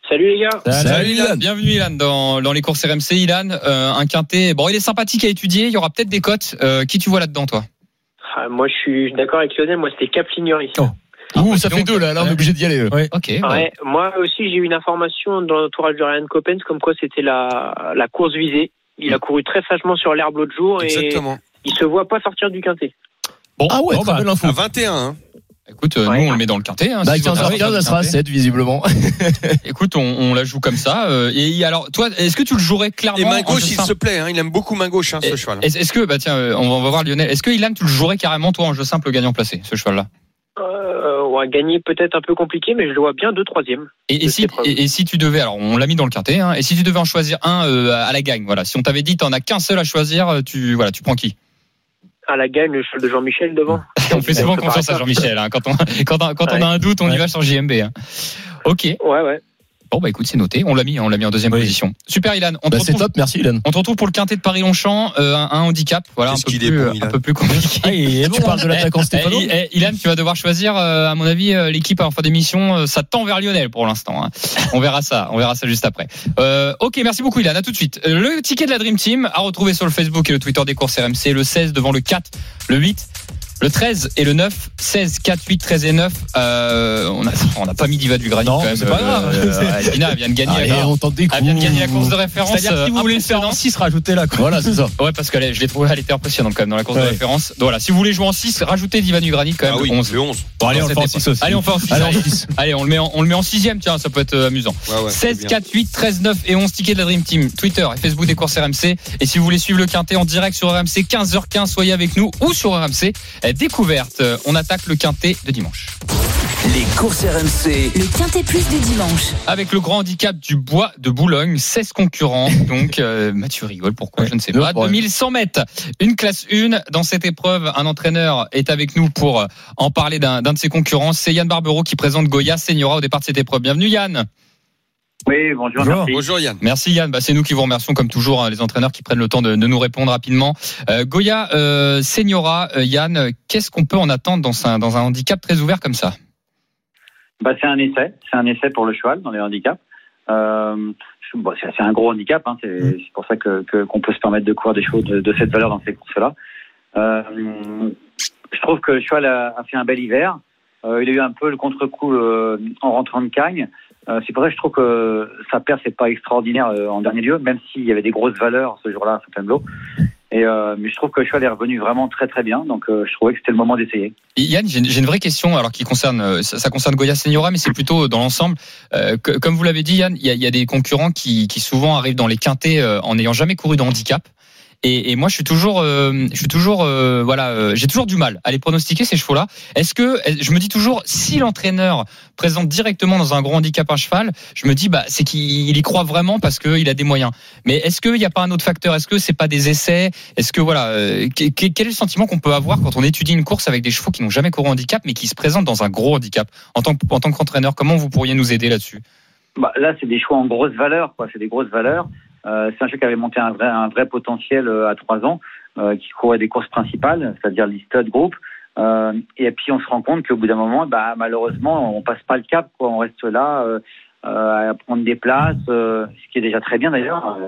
Salut les gars. Salut, Ilan. Bienvenue Ilan dans, dans les courses RMC. Ilan, euh, un quintet, bon il est sympathique à étudier, il y aura peut-être des cotes. Euh, qui tu vois là-dedans toi? Ah, moi, je suis d'accord avec Lionel. Moi, c'était Cap Lignerie. Oh. Ouh, ça fait deux là, là on est obligé d'y aller. Ok, Ouais, ouais. moi aussi, j'ai eu une information dans l'entourage de Ryan Coppens comme quoi c'était la, la course visée. Il a couru très sagement sur l'herbe l'autre jour et Exactement. il se voit pas sortir du quintet. Ah ouais, Bon, très bah, belle info. À 21. Hein. Écoute, euh, Ouais. nous on le met dans le quintet. Hein, Bah, si vous 15h15, avez ça sera à quintet. 7 visiblement. Écoute, on, on la joue comme ça. euh, et alors, toi, est-ce que tu le jouerais clairement Et main gauche, il se plaît. Hein. Il aime beaucoup main gauche, hein, ce cheval. Est-ce que, bah tiens, euh, on va, on va voir Lionel. Est-ce que Ilan, tu le jouerais carrément toi en jeu simple gagnant placé, ce cheval-là? Euh, ouais, gagner peut-être un peu compliqué, mais je le vois bien deux troisième. et, si, sais pas. et, et si tu devais, alors on l'a mis dans le quintet, hein, et si tu devais en choisir un euh, à la gagne, voilà. Si on t'avait dit t'en as qu'un seul à choisir, euh, tu voilà, tu prends qui? À la gagne, le cheval de Jean-Michel devant. On fait souvent confiance à Jean-Michel. Hein, quand on quand on, quand on Ouais. a un doute, on y va sur JMB. Hein. Ok. Ouais, ouais. Bon bah écoute, c'est noté. On l'a mis, on l'a mis en deuxième Oui. position. Super, Ilan. On te Bah, c'est retrouve. top, merci Ilan. On te retrouve pour le quintet de Paris-Longchamp, euh, un, un handicap, voilà, un peu, plus, bon, un Ilan. peu plus compliqué. Ah, Tu bon, parles de l'attaquant Stéphano Eh, eh, Ilan, tu vas devoir choisir, euh, à mon avis, euh, l'équipe en fin d'émission. euh, Ça tend vers Lionel pour l'instant. hein. On verra ça. On verra ça juste après. Euh, ok, merci beaucoup, Ilan. À tout de suite. Euh, Le ticket de la Dream Team à retrouver sur le Facebook et le Twitter des courses RMC. Le 16 devant le 4, le 8. Le 13 et le 9, 16, 4, 8, 13 et 9. Euh, on a, on n'a pas mis Diva du Granit Non, quand même. c'est pas grave. Euh, Dina vient de gagner. Allez, la- on tente des elle vient de gagner la course de référence. C'est-à-dire si vous voulez le faire en impressionnante. 6, rajoutez-la. quoi. Voilà, c'est ça. Ouais, parce que je l'ai trouvé, elle était impressionnante quand même dans la course de Ouais. référence. Donc voilà, si vous voulez jouer en 6, rajoutez Divan du Granit quand même Ah oui, 11. le 11. Bon, allez, on le fait en Cette 6 aussi. Allez, on fait en 6. Allez, en Allez. Allez, on le met en, on le met en sixième, tiens, ça peut être euh, amusant. Ouais, ouais, c'est 16, bien. 4, 8, 13, 9 et 11 tickets de la Dream Team. Twitter et Facebook des courses RMC. Et si vous voulez suivre le quintet en direct sur RMC, 15h15, soyez avec nous ou sur RMC. Découverte, on attaque le quintet de dimanche. Les courses RMC. Le Quintet Plus du dimanche. Avec le grand handicap du bois de Boulogne, 16 concurrents. Donc, euh, Mathieu rigole, pourquoi Je ne sais pas. problème. 2100 mètres, une classe 1. Dans cette épreuve, un entraîneur est avec nous pour euh, en parler d'un d'un de ses concurrents. C'est Yann Barbero qui présente Goya Seniora au départ de cette épreuve. Bienvenue Yann. Oui, bonjour, Bonjour. merci. Bonjour Yann. Merci Yann. Bah, c'est nous qui vous remercions comme toujours, hein, les entraîneurs qui prennent le temps de, de nous répondre rapidement. Euh, Goya euh, Seniora, euh, Yann, qu'est-ce qu'on peut en attendre dans un, dans un handicap très ouvert comme ça? Bah, c'est un essai. C'est un essai pour le cheval dans les handicaps. Euh, bon, c'est un gros handicap. Hein, c'est c'est pour ça que que- qu'on peut se permettre de courir des chevaux de, de cette valeur dans ces courses-là. Euh, je trouve que le cheval a, a fait un bel hiver. Euh, il a eu un peu le contre-coup euh, en rentrant de Cagne. Euh, c'est pour ça que je trouve que sa perte c'est pas extraordinaire euh, en dernier lieu, même s'il y avait des grosses valeurs ce jour-là à Fontainebleau. Et euh, mais je trouve que le cheval est revenu vraiment très très bien. Donc je trouvais que c'était le moment d'essayer. Yann, j'ai une, vraie question, alors qui concerne, ça, concerne Goya Seniora, mais c'est plutôt dans l'ensemble. Comme vous l'avez dit, Yann, il y a, des concurrents qui, qui souvent arrivent dans les quintés en n'ayant jamais couru de handicap. Et, moi, je suis toujours, euh, je suis toujours, euh, voilà, euh, j'ai toujours du mal à les pronostiquer ces chevaux-là. Est-ce que, je me dis toujours, si l'entraîneur présente directement dans un gros handicap un cheval, je me dis, bah, c'est qu'il y croit vraiment parce qu'il a des moyens. Mais est-ce qu'il n'y a pas un autre facteur? Est-ce que c'est pas des essais? Est-ce que voilà, euh, que- que- quel est le sentiment qu'on peut avoir quand on étudie une course avec des chevaux qui n'ont jamais couru handicap mais qui se présentent dans un gros handicap? En tant que- en tant qu'entraîneur, comment vous pourriez nous aider là-dessus? Bah, là, c'est des choix en grosse valeur, quoi. C'est des grosses valeurs. Euh, c'est un cheval qui avait monté un vrai, un vrai potentiel euh, à trois ans, euh, qui courait des courses principales, c'est-à-dire l'Istud Group. Euh, et puis on se rend compte qu'au bout d'un moment, bah, malheureusement, on passe pas le cap, quoi. On reste là à prendre des places, ce qui est déjà très bien d'ailleurs,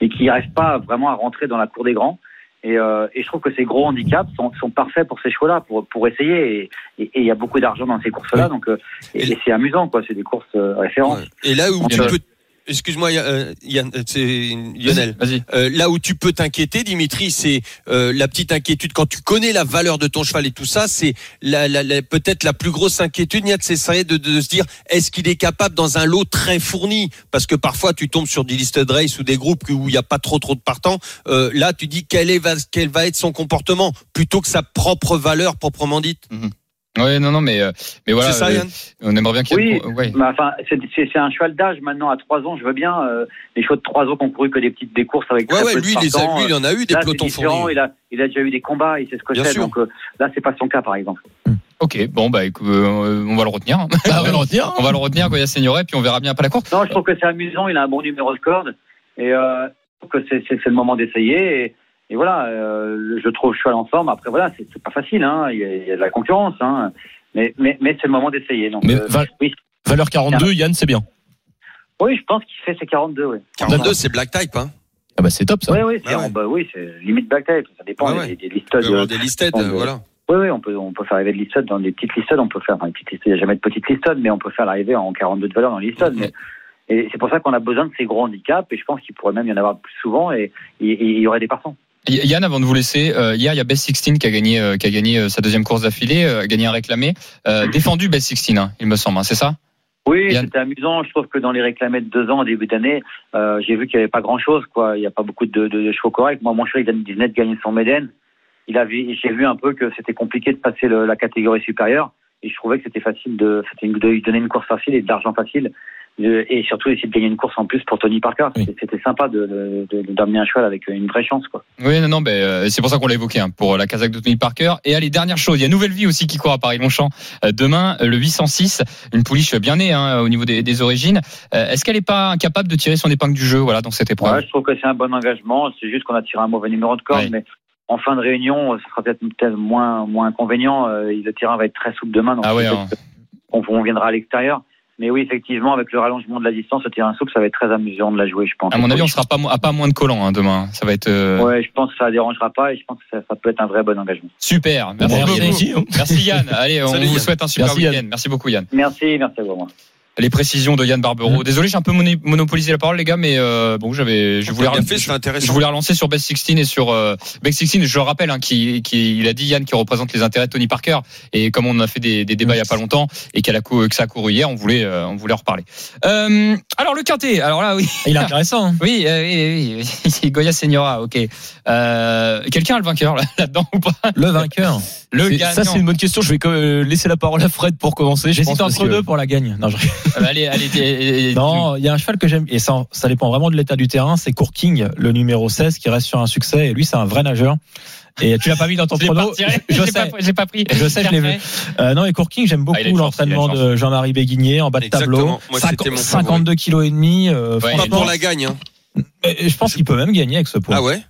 et, qui n'arrive pas vraiment à rentrer dans la cour des grands. Et, euh, et je trouve que ces gros handicaps sont, sont parfaits pour ces chevaux-là, pour, pour essayer. Et- il y a beaucoup d'argent dans ces courses-là, donc euh, et, c'est amusant, quoi. C'est des courses euh, références. Et là où tu peux. Excuse-moi, euh, Yann, euh, c'est Lionel. Vas-y. Euh, là où tu peux t'inquiéter, Dimitri, c'est euh, la petite inquiétude quand tu connais la valeur de ton cheval et tout ça. C'est la, la, la- peut-être la plus grosse inquiétude, Yann, c'est ça, de, de se dire est-ce qu'il est capable dans un lot très fourni? Parce que parfois tu tombes sur des listes de race ou des groupes où il n'y a pas trop trop de partants. Euh, là, tu dis quel est va, quel va être son comportement plutôt que sa propre valeur proprement dite. Oui, non, non, mais euh, mais voilà, c'est ça, euh, Yann on aimerait bien qu'il y ait. Oui, ouais. mais enfin, c'est c'est- c'est un cheval d'âge maintenant à 3 ans, je veux bien. euh, les chevaux de 3 ans qui ont couru que des petites des courses avec Ouais, très ouais, peu de lui, il a, lui, il en a eu des là, pelotons fournis. il a, il a déjà eu des combats, il sait ce que Bien c'est. sûr. Donc euh, là, c'est pas son cas, par exemple. Ok, bon bah écoute, euh, on va le retenir. On va le retenir. on va le retenir, Goya Seniora, et puis on verra bien après la course. Non, je trouve que c'est amusant, il a un bon numéro de corde. Et euh, je trouve que c'est c'est- c'est le moment d'essayer. Et, et voilà, euh, je trouve le cheval ensemble. Après, voilà, c'est c'est pas facile, hein, il, y a, il y a de la concurrence. Hein, mais mais, mais c'est le moment d'essayer. Donc, Mais euh, oui. valeur 42, Yann, c'est bien. oui, je pense qu'il fait ses 42, oui. 42, c'est black type, hein. Ah bah c'est top ça. Oui, oui, c'est Ah ouais. bah, oui, c'est limite back tape. Ça dépend Ah ouais. des, des listes de, des listed, on- euh, voilà. Oui, oui, on peut, on peut faire arriver de listed dans des petites listed, on peut faire, enfin, des petites listed, il n'y a jamais de petites listed, mais on peut faire l'arrivée en 42 de valeur dans les listed. Mhm. Mais, et c'est pour ça qu'on a besoin de ces gros handicaps, et je pense qu'il pourrait même y en avoir plus souvent, et il y aurait des partants. Yann, avant de vous laisser, euh, hier il y a Best 16 qui a gagné, euh, qui a gagné euh, sa deuxième course d'affilée, a gagné un réclamé, défendu Best 16, hein, il me semble, hein, c'est ça? Oui, Yann. c'était amusant. Je trouve que dans les réclamés de deux ans, au début d'année, j'ai vu qu'il n'y avait pas grand-chose, quoi. Il n'y a pas beaucoup de, de, de chevaux corrects. Moi, mon cheval, il venait de gagner son Méden. Il j'ai vu un peu que c'était compliqué de passer le- la catégorie supérieure. Et je trouvais que c'était facile de, c'était de lui donner une course facile et de l'argent facile. Et surtout essayer de gagner une course en plus pour Tony Parker. C'était- C'était sympa de, de, de- d'amener un cheval avec une vraie chance, quoi. Oui, non, non, ben, euh, c'est pour ça qu'on l'a évoqué hein, pour la Kazakh de Tony Parker. Et allez, dernière chose, il y a Nouvelle Vie aussi qui court à Paris-Longchamp euh, demain, euh, le 806, une pouliche bien née hein, au niveau des, des origines. Euh, Est-ce qu'elle n'est pas incapable de tirer son épingle du jeu voilà, dans cette épreuve? Ouais, je trouve que c'est un bon engagement. C'est juste qu'on a tiré un mauvais numéro de corde, mais en fin de réunion, ce sera peut-être peut-être moins moins inconvénient. Euh, le terrain va être très souple demain, donc Ah ouais, hein. on, on viendra à l'extérieur. Mais oui, effectivement, avec le rallongement de la distance, le terrain souple, ça va être très amusant de la jouer, je pense. À mon avis, on sera pas, à pas moins de collants hein, demain. Ça va être euh, Ouais, je pense que ça dérangera pas et je pense que ça, ça peut être un vrai bon engagement. super. Merci Bon, merci. Merci Yann. Allez, on Salut, vous Yann. souhaite un super week-end. Merci beaucoup Yann. Merci, merci à vous. moi. Les précisions de Yann Mm. Barbero. Désolé, j'ai un peu monopolisé la parole, les gars, mais euh, bon, j'avais, je voulais, fait, je- voulais relancer sur Best 16 et sur euh, Best 16. Je le rappelle, hein, qui, qui, il a dit Yann qui représente les intérêts de Tony Parker. Et comme on a fait des, des débats il y a pas longtemps et qu'elle a cou- que ça a couru hier, on voulait, euh, on voulait en reparler. Euh, alors le quintet. Alors là, oui, Il est intéressant. hein. oui, euh, oui, oui, oui. Goya Senora. Ok. Euh, Quelqu'un a le vainqueur là- là-dedans ou pas? Le vainqueur. Le C'est- gagnant. Ça, c'est une bonne question. Je vais laisser la parole à Fred pour commencer. Je pense, J'hésite entre que- deux pour la gagne. Non, je... Euh, Allez, allez. non, il y a un cheval que j'aime et ça, ça dépend vraiment de l'état du terrain. C'est Courking, le numéro 16, qui reste sur un succès. Et lui, c'est un vrai nageur. Et tu l'as pas mis dans ton prono. Je sais. j'ai pas pris. Je sais, je l'ai vu. Euh, non, et Courking, j'aime beaucoup Ah, chance, l'entraînement de Jean-Marie Béguigné en bas de Exactement. tableau. Moi, c'était mon 52 kilos et demi. euh, Ouais, Pas franchement, pour la gagne. Hein. je pense qu'il peut même gagner avec ce poids. Ah ouais?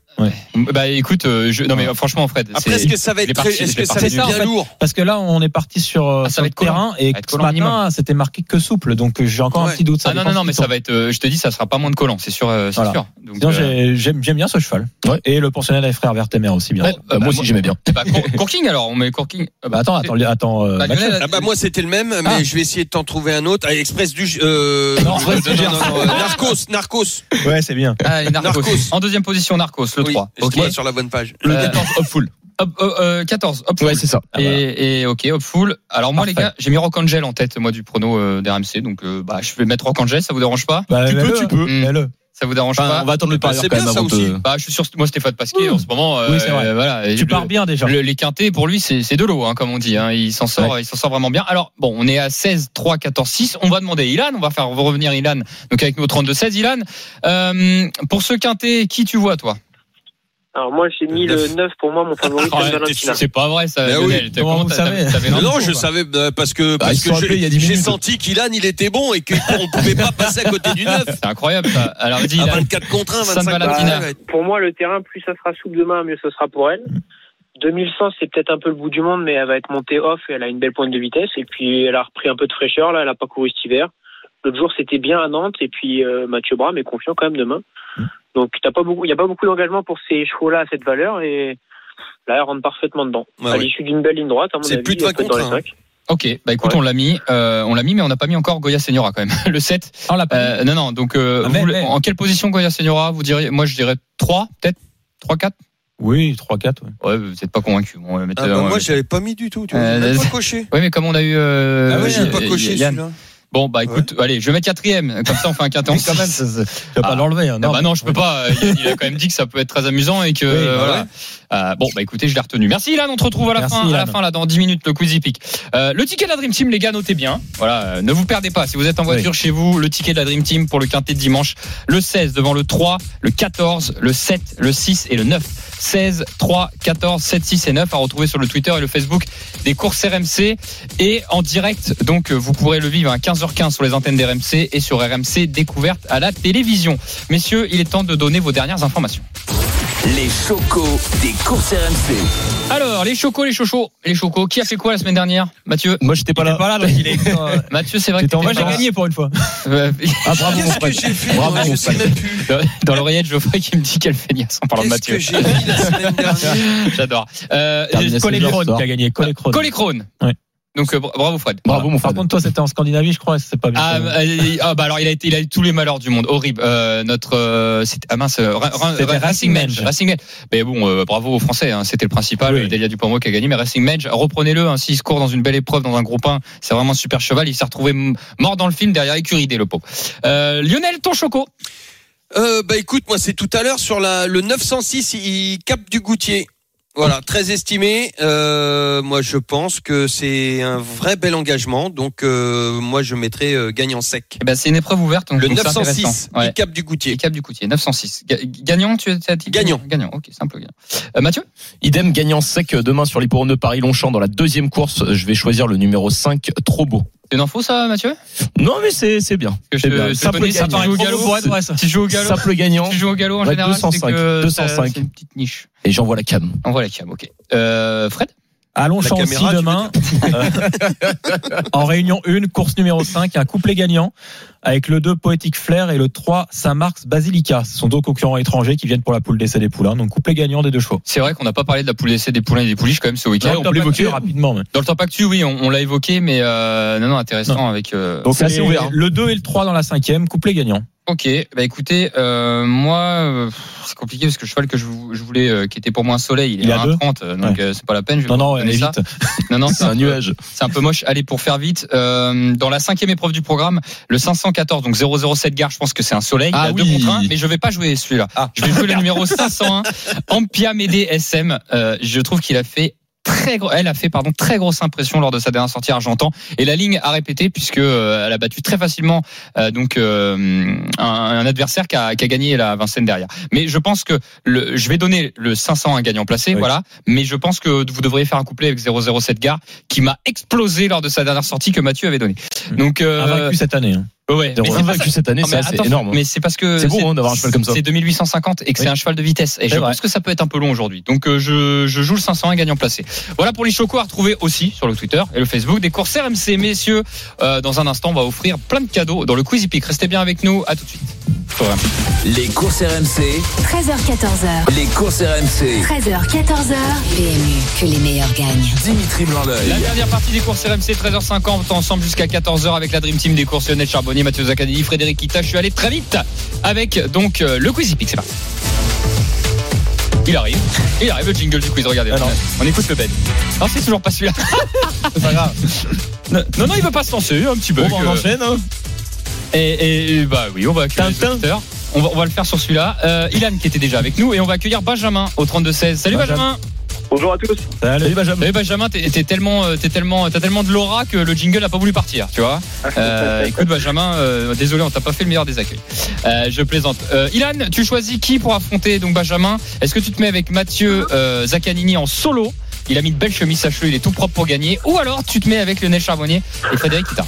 Bah écoute, euh, je, non mais franchement, Fred. Après, est-ce que ça va être très, est-ce que ça va ça, être en bien fait. lourd Parce que là, on est parti sur, euh, Ah, sur le terrain et matin, c'était marqué que souple. Donc j'ai encore un Ouais. petit doute. ça Ah non non non, mais ça va être. euh, je te dis, ça sera pas moins de collant, c'est sûr, euh, c'est Voilà. sûr. Euh, j'aime bien ce cheval. Ouais. Et le pensionnaire des frères Vertemer aussi bien. Ouais, euh, moi aussi, j'aimais bien. bah, Courking alors, on met Courking. Euh, Bah attends, attends, attends. euh, Bah, Ah bah moi c'était le même, mais Ah. je vais essayer de t'en trouver un autre. Ah, Express du euh, euh, Narcos, Narcos. Ouais, c'est bien. Narcos. En deuxième position, Narcos, le Oui, 3. je Ok. vois sur la bonne page. Le Euh, 14, Hopeful. Hop, euh, euh, 14, hop. Ouais, c'est ça. Ah. Et, et ok, hop full. Alors moi les Parfait. gars, j'ai mis Rock Angel en tête moi du prono euh, d'RMC, donc euh, bah je vais mettre Rock Angel, ça vous dérange pas? Bah, Tu peux, tu peux. Mets-le. Ça vous dérange Enfin, pas? on va attendre le Bah, parieur c'est quand bien, même ça avant aussi. de. Bah je suis sûr, moi Stéphane Pasquier en ce moment. euh, Oui, c'est vrai. Voilà. Tu le- pars bien déjà. Le- les quintés pour lui c'est c'est de l'eau hein, comme on dit hein. il s'en sort il s'en sort vraiment bien alors bon on est à 16 3 14 6 on va demander Ilan on va faire revenir Ilan donc avec nos 32 16 Ilan euh, pour ce quintet qui tu vois toi? Alors moi j'ai mis le Neuf. 9 pour moi mon favori Ah, c'est c'est pas vrai ça oui. Comment vous savez t'avais Non, l'info, je quoi. savais euh, parce que Bah, parce que j'ai senti qu'Ilan il était bon et qu'on pouvait pas passer à côté du 9. c'est incroyable ça alors dis À Ilan 24 contre 1, San 25 Valentina. contre 1. Pour moi le terrain plus ça sera souple demain mieux ce sera pour elle. 2100 c'est peut-être un peu le bout du monde mais elle va être montée off et elle a une belle pointe de vitesse et puis elle a repris un peu de fraîcheur là elle a pas couru cet hiver. L'autre jour c'était bien à Nantes et puis euh, Mathieu Bram est confiant quand même demain. Donc t'as pas beaucoup il y a pas beaucoup d'engagement pour ces chevaux là à cette valeur et là elle rentre parfaitement dedans. Ouais, à ouais. l'issue d'une belle ligne droite à mon C'est avis. plus de elle 20 peut être dans contre les cinq. Ok, bah écoute, Ouais. on l'a mis, euh, on l'a mis, mais on n'a pas mis encore Goya Seniora quand même, le 7. Ah, on l'a pas Euh, non, non, donc euh, Ah, vous mais- en quelle position Goya Seniora Vous diriez, moi je dirais 3, peut-être 3, 4 Oui, 3-4. Ouais. Ouais, vous n'êtes pas convaincu. Bon, Ah bah va moi mettre- j'avais pas mis du tout, tu vois, Euh, euh, pas coché. Oui, mais comme on a eu. Euh, Ah ouais, pas euh, coché celui-là. Bon, bah écoute, allez, je vais mettre quatrième. Comme ça, on fait un quintet en Mais quand même, tu vas Ah. pas l'enlever. hein, Ah bah non, je peux pas. Yann, il a quand même dit que ça peut être très amusant et que Oui, bah voilà. Euh, bon, bah écoutez, je l'ai retenu. Merci Ilan, on te retrouve à la Merci, fin, à la fin là dans 10 minutes le quiz pick. Euh, le ticket de la Dream Team, les gars, notez bien. Voilà, euh, ne vous perdez pas. Si vous êtes en voiture chez vous, le ticket de la Dream Team pour le quintet de dimanche, le 16 devant le 3, le 14, le 7, le 6 et le 9. 16, 3, 14, 7, 6 et 9 à retrouver sur le Twitter et le Facebook des courses RMC et en direct. Donc, euh, vous pourrez le vivre à 15h15 sur les antennes d'RMC et sur RMC découverte à la télévision. Messieurs, il est temps de donner vos dernières informations. Les chocos des courses RMC. Alors, les chocos, les chochos, les chocos. Qui a fait quoi la semaine dernière Mathieu Moi, j'étais pas là. Pas là, donc il est. Mathieu, c'est vrai que Moi, j'ai gagné pour une fois. Euh, Ah, bravo, mon Qu'est-ce que j'ai fait Bravo, Je sais Fred. même plus. dans- l'oreillette, Geoffrey qui me dit quelle feignasse en parlant de Qu'est-ce Mathieu. que j'ai la semaine dernière J'adore. Euh, Termination Collet du Crone. ressort. Qui a gagné Colécrone. Collet Crone. Ouais. Donc, euh, bra- bravo Fred. Bravo, mon Par contre, toi, c'était en Scandinavie, je crois, c'est pas bien. Ah, euh, ah, bah alors il a été il a eu tous les malheurs du monde horrible euh, notre euh, c'était ah mince Ra- Ra- C'était Racing Menge. Racing Menge mais bon euh, bravo aux Français hein, c'était le principal Oui. Delia Dupont qui a gagné mais Racing Menge reprenez-le hein, s'il se court dans une belle épreuve dans un groupe 1 c'est vraiment un super cheval il s'est retrouvé mort dans le film derrière Écuridé le pot euh, Lionel ton choco Euh, bah écoute, moi c'est tout à l'heure sur la, le 906, il cap du Goutier. Voilà, très estimé. Euh, moi, je pense que c'est un vrai bel engagement. Donc, euh, moi, je mettrais euh, gagnant sec. Eh ben, c'est une épreuve ouverte. Donc Le donc c'est 906 intéressant. Ouais. du Cap du Goutier. Cap du Coutier, 906. Ga- Gagnant, tu as dit Gagnant. Gagnant, ok, simple gagnant. Euh, Mathieu? Idem gagnant sec demain sur l'hipporome de Paris-Longchamp dans la deuxième course. Je vais choisir le numéro 5, trop beau. C'est une info ça, Mathieu? Non, mais c'est c'est bien. que je, C'est bien. je Simple connais, tu joues au galop, Pour être vrai, ça. si tu joues au galop, Simple gagnant. si tu joues au galop en Ouais, général, c'est 205, que 205. c'est une petite niche. Et j'envoie la cam. On voit la cam, ok. Euh, Fred? Caméra, tu demain. Euh, en réunion 1, course numéro 5, un couplet gagnant avec le 2 Poétique Flair et le 3 Saint-Marc's Basilica. Ce sont deux concurrents étrangers qui viennent pour la poule d'essai des poulains. Donc couplet gagnant des deux chevaux. C'est vrai qu'on n'a pas parlé de la poule d'essai des poulains et des pouliches quand même ce week-end. On peut l'évoquer actu, rapidement. mais. Dans le top actu, oui, on, on l'a évoqué, mais euh, non, non, intéressant Non. avec. euh, Donc C'est assez ouvert, hein. Le 2 et le 3 dans la cinquième, couplet gagnant. Ok, bah écoutez, euh, moi, euh, c'est compliqué parce que le cheval que je, vou- je voulais, euh, qui était pour moi un soleil, il est Il à a deux 1,30, euh, donc Ouais. euh, c'est pas la peine. Je vais Non, non, allez ça. vite. Non, non, C'est un peu- nuage. C'est un peu moche. Allez, pour faire vite, euh, dans la cinquième épreuve du programme, le 514, donc 007 gare, je pense que c'est un soleil. Ah a oui. contre un, mais je vais pas jouer celui-là. Je vais jouer le numéro 501, Ampia Médé SM. Euh, je trouve qu'il a fait très gros, elle a fait pardon très grosse impression lors de sa dernière sortie argentan et la ligne a répété puisque euh, elle a battu très facilement euh, donc euh, un, un adversaire qui a, qui a gagné la Vincennes derrière. Mais je pense que le, je vais donner le 500 à un gagnant placé, Oui. voilà. Mais je pense que vous devriez faire un couplet avec 007 Gare qui m'a explosé lors de sa dernière sortie que Mathieu avait donné. Donc euh, Invaincu cette année. hein. Ouais, mais c'est cette année, c'est énorme. hein. Mais c'est parce que C'est beau, hein, d'avoir un cheval comme ça. C'est 2850 et que c'est un cheval de vitesse. Et je vrai. pense que ça peut être un peu long aujourd'hui. Donc euh, je, je joue le 501 gagnant placé. Voilà pour les chocos à retrouver aussi sur le Twitter et le Facebook des courses RMC. Messieurs, euh, dans un instant, on va offrir plein de cadeaux dans le Quiz Epic. Restez bien avec nous. À tout de suite. Les courses RMC, 13h14h. les courses RMC. 13h, 14h. PMU, que les meilleurs gagnent. Dimitri Blanc-L'œil. La dernière partie des courses RMC, 13h50, ensemble jusqu'à 14h avec la Dream Team des courses Lionel Charbonnier, Mathieu Zaccanini, Frédéric Kita. Je suis allé très vite avec donc euh, le Quiz Epic. C'est parti. Il arrive, il arrive le jingle du quiz. Regardez, Ah on écoute le bed. Non, c'est toujours pas celui-là. C'est pas grave. Non, non, il veut pas se lancer. Un petit bug. Bon, bah, on enchaîne. hein. Et, et, bah oui, on va accueillir les Tintin. auditeurs. On va, on va le faire sur celui-là. Euh, Ilan qui était déjà avec nous et on va accueillir Benjamin au 32-16. Salut Benjamin. Benjamin. Bonjour à tous. Salut Benjamin. Salut Benjamin, t'es t'es tellement, euh, t'es tellement, t'as tellement de l'aura que le jingle n'a pas voulu partir, tu vois. Euh, écoute Benjamin, euh, désolé, on t'a pas fait le meilleur des accueils. Euh, je plaisante. Euh, Ilan, tu choisis qui pour affronter donc Benjamin? Est-ce que tu te mets avec Mathieu euh, Zaccanini en solo? Il a mis de belles chemises à cheveux, il est tout propre pour gagner. Ou alors tu te mets avec Lionel Charbonnier et Frédéric Kita.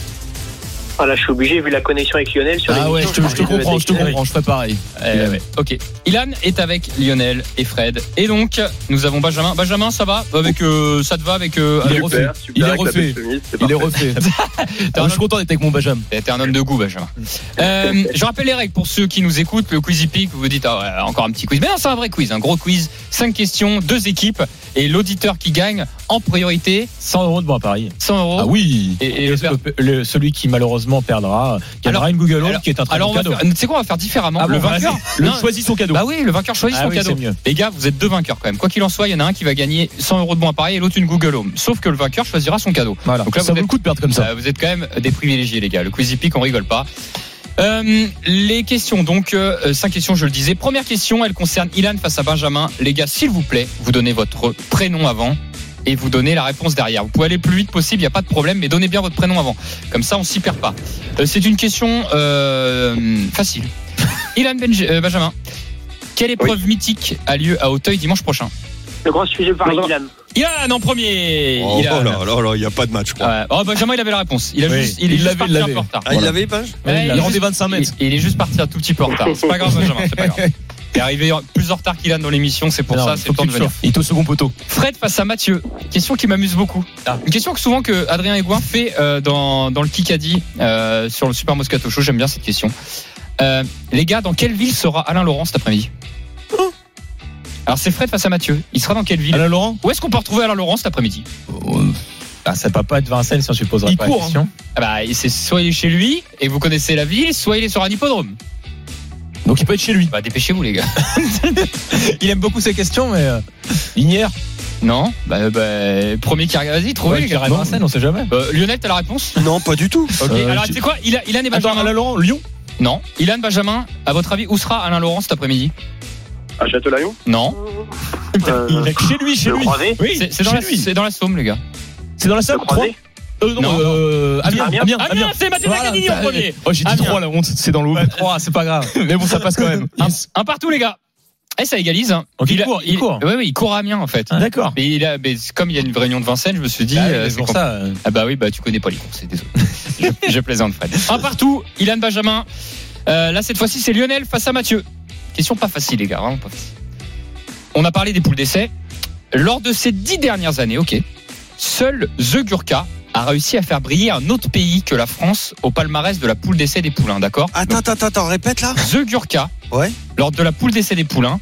Ah là, je suis obligé, vu la connexion avec Lionel sur Ah ouais, je te, je comprends, je te comprends, je fais pareil. Euh, ouais. Ok. Ilan est avec Lionel et Fred. Et donc, nous avons Benjamin. Benjamin, ça va avec, euh, Ça te va avec. euh, Il est refait. Super, super, Il est avec la refait. chemise, Il est refait. T'es un Ah, je suis content d'être avec mon Benjamin. T'es un homme de goût, Benjamin. Euh, je rappelle les règles pour ceux qui nous écoutent. Le quiz hippique, vous vous dites, ah ouais, encore un petit quiz. Mais non, c'est un vrai quiz, un gros quiz. Cinq questions, deux équipes. Et l'auditeur qui gagne, en priorité, 100 euros de bon à Paris. 100 euros. Ah oui. Et, et Et le le- le- celui qui malheureusement perdra gagnera une Google Home qui est un très alors, bon cadeau. tu sais quoi, on va faire différemment. Ah le bon, vainqueur, Le choisit son cadeau. Bah oui, le vainqueur choisit Ah son oui, cadeau. mieux. Les gars, vous êtes deux vainqueurs quand même. Quoi qu'il en soit, il y en a un qui va gagner 100 euros de bon appareil et l'autre une Google Home. Sauf que le vainqueur choisira son cadeau. Voilà. Donc là, Ça vous vaut êtes le coup de perdre comme ça. Euh, vous êtes quand même des privilégiés, les gars. Le quiz hippique, on rigole pas. Euh, les questions, donc, euh, cinq questions, je le disais. Première question, elle concerne Ilan face à Benjamin. Les gars, s'il vous plaît, vous donnez votre prénom avant et vous donnez la réponse derrière. Vous pouvez aller le plus vite possible, il n'y a pas de problème, mais donnez bien votre prénom avant. Comme ça, on s'y perd pas. Euh, C'est une question euh, facile. Ilan Benj- euh, Benjamin, quelle épreuve mythique a lieu à Auteuil dimanche prochain Le grand sujet par. Ilan. Ilan en premier Oh, Ilan. là là là, il n'y a pas de match, je crois. Ouais. Oh, Benjamin, il avait la réponse. Il, a Oui, juste, il, est il juste l'avait, parti il un l'avait. peu en retard. Ah, il l'avait, Page Ouais, il il, a est rendez juste- 25 mètres. il- il est juste parti un tout petit peu en retard. C'est pas grave, Benjamin. C'est pas grave. T'es arrivé plus en retard qu'il a dans l'émission, c'est pour ça, c'est le temps de venir. Il est au second poteau. Fred face à Mathieu. Question qui m'amuse beaucoup. Une question que souvent que Adrien Aigouin fait euh, dans, dans le Kikadi euh, sur le Super Moscato Show. J'aime bien cette question. Euh, les gars, dans quelle ville sera Alain Laurent cet après-midi? Alors c'est Fred face à Mathieu. Il sera dans quelle ville? Alain Laurent? Où est-ce qu'on peut retrouver Alain Laurent cet après-midi? Ah, Ça peut pas être Vincennes si on supposerait Il pas court, la question. ah bah, c'est soit il est chez lui et vous connaissez la ville, soit il est sur un hippodrome. Donc il peut être chez lui. Bah dépêchez-vous les gars. Il aime beaucoup ces questions, mais euh, Linière, Non bah, bah, premier qui regarde, vas-y, trouvez ouais, qui rêve Vincennes, on sait jamais. Euh, Lionel, t'as la réponse? Non, pas du tout. Ok, Euh, alors tu- sais quoi? Ilan, Ilan et Attends, Benjamin Alain Laurent, Lyon? Non. Ilan, Benjamin, à votre avis, où sera Alain Laurent cet après-midi? À Châtelaillon? Non. Euh, Il est chez lui, chez lui. Croisé? Oui, C'est dans, la- dans Somme, les gars. C'est dans la Croisé? Euh, non, Non. euh, Amiens, Amiens. Amiens, Amiens, c'est Mathieu Voilà, Zaganini en t'as- premier. Oh, j'ai dit Amiens. 3 la honte, c'est dans l'eau. Ouais, 3, c'est pas grave. Mais bon, ça passe quand même. Un, un partout, les gars. Et ça égalise. hein. Donc, il court, il court. Ouais, ouais, il court à Amiens, en fait. Ah, D'accord. Mais, il a, mais comme il y a une réunion de Vincennes, je me suis dit. Ah oui, euh, pour ça. euh, Ah bah oui, bah tu connais pas les courses, désolé. je, je plaisante, Fred. Un partout, Ilan Benjamin. Euh, là, cette fois-ci, c'est Lionel face à Mathieu. Question pas facile, les gars, vraiment pas facile. On a parlé des poules d'essai. Lors de ces dix dernières années, ok, seul The Gurkha a réussi à faire briller un autre pays que la France au palmarès de la poule d'essai des poulains, d'accord Attends, attends, attends, répète là. The Gurkha, Ouais. lors de la poule d'essai des poulains,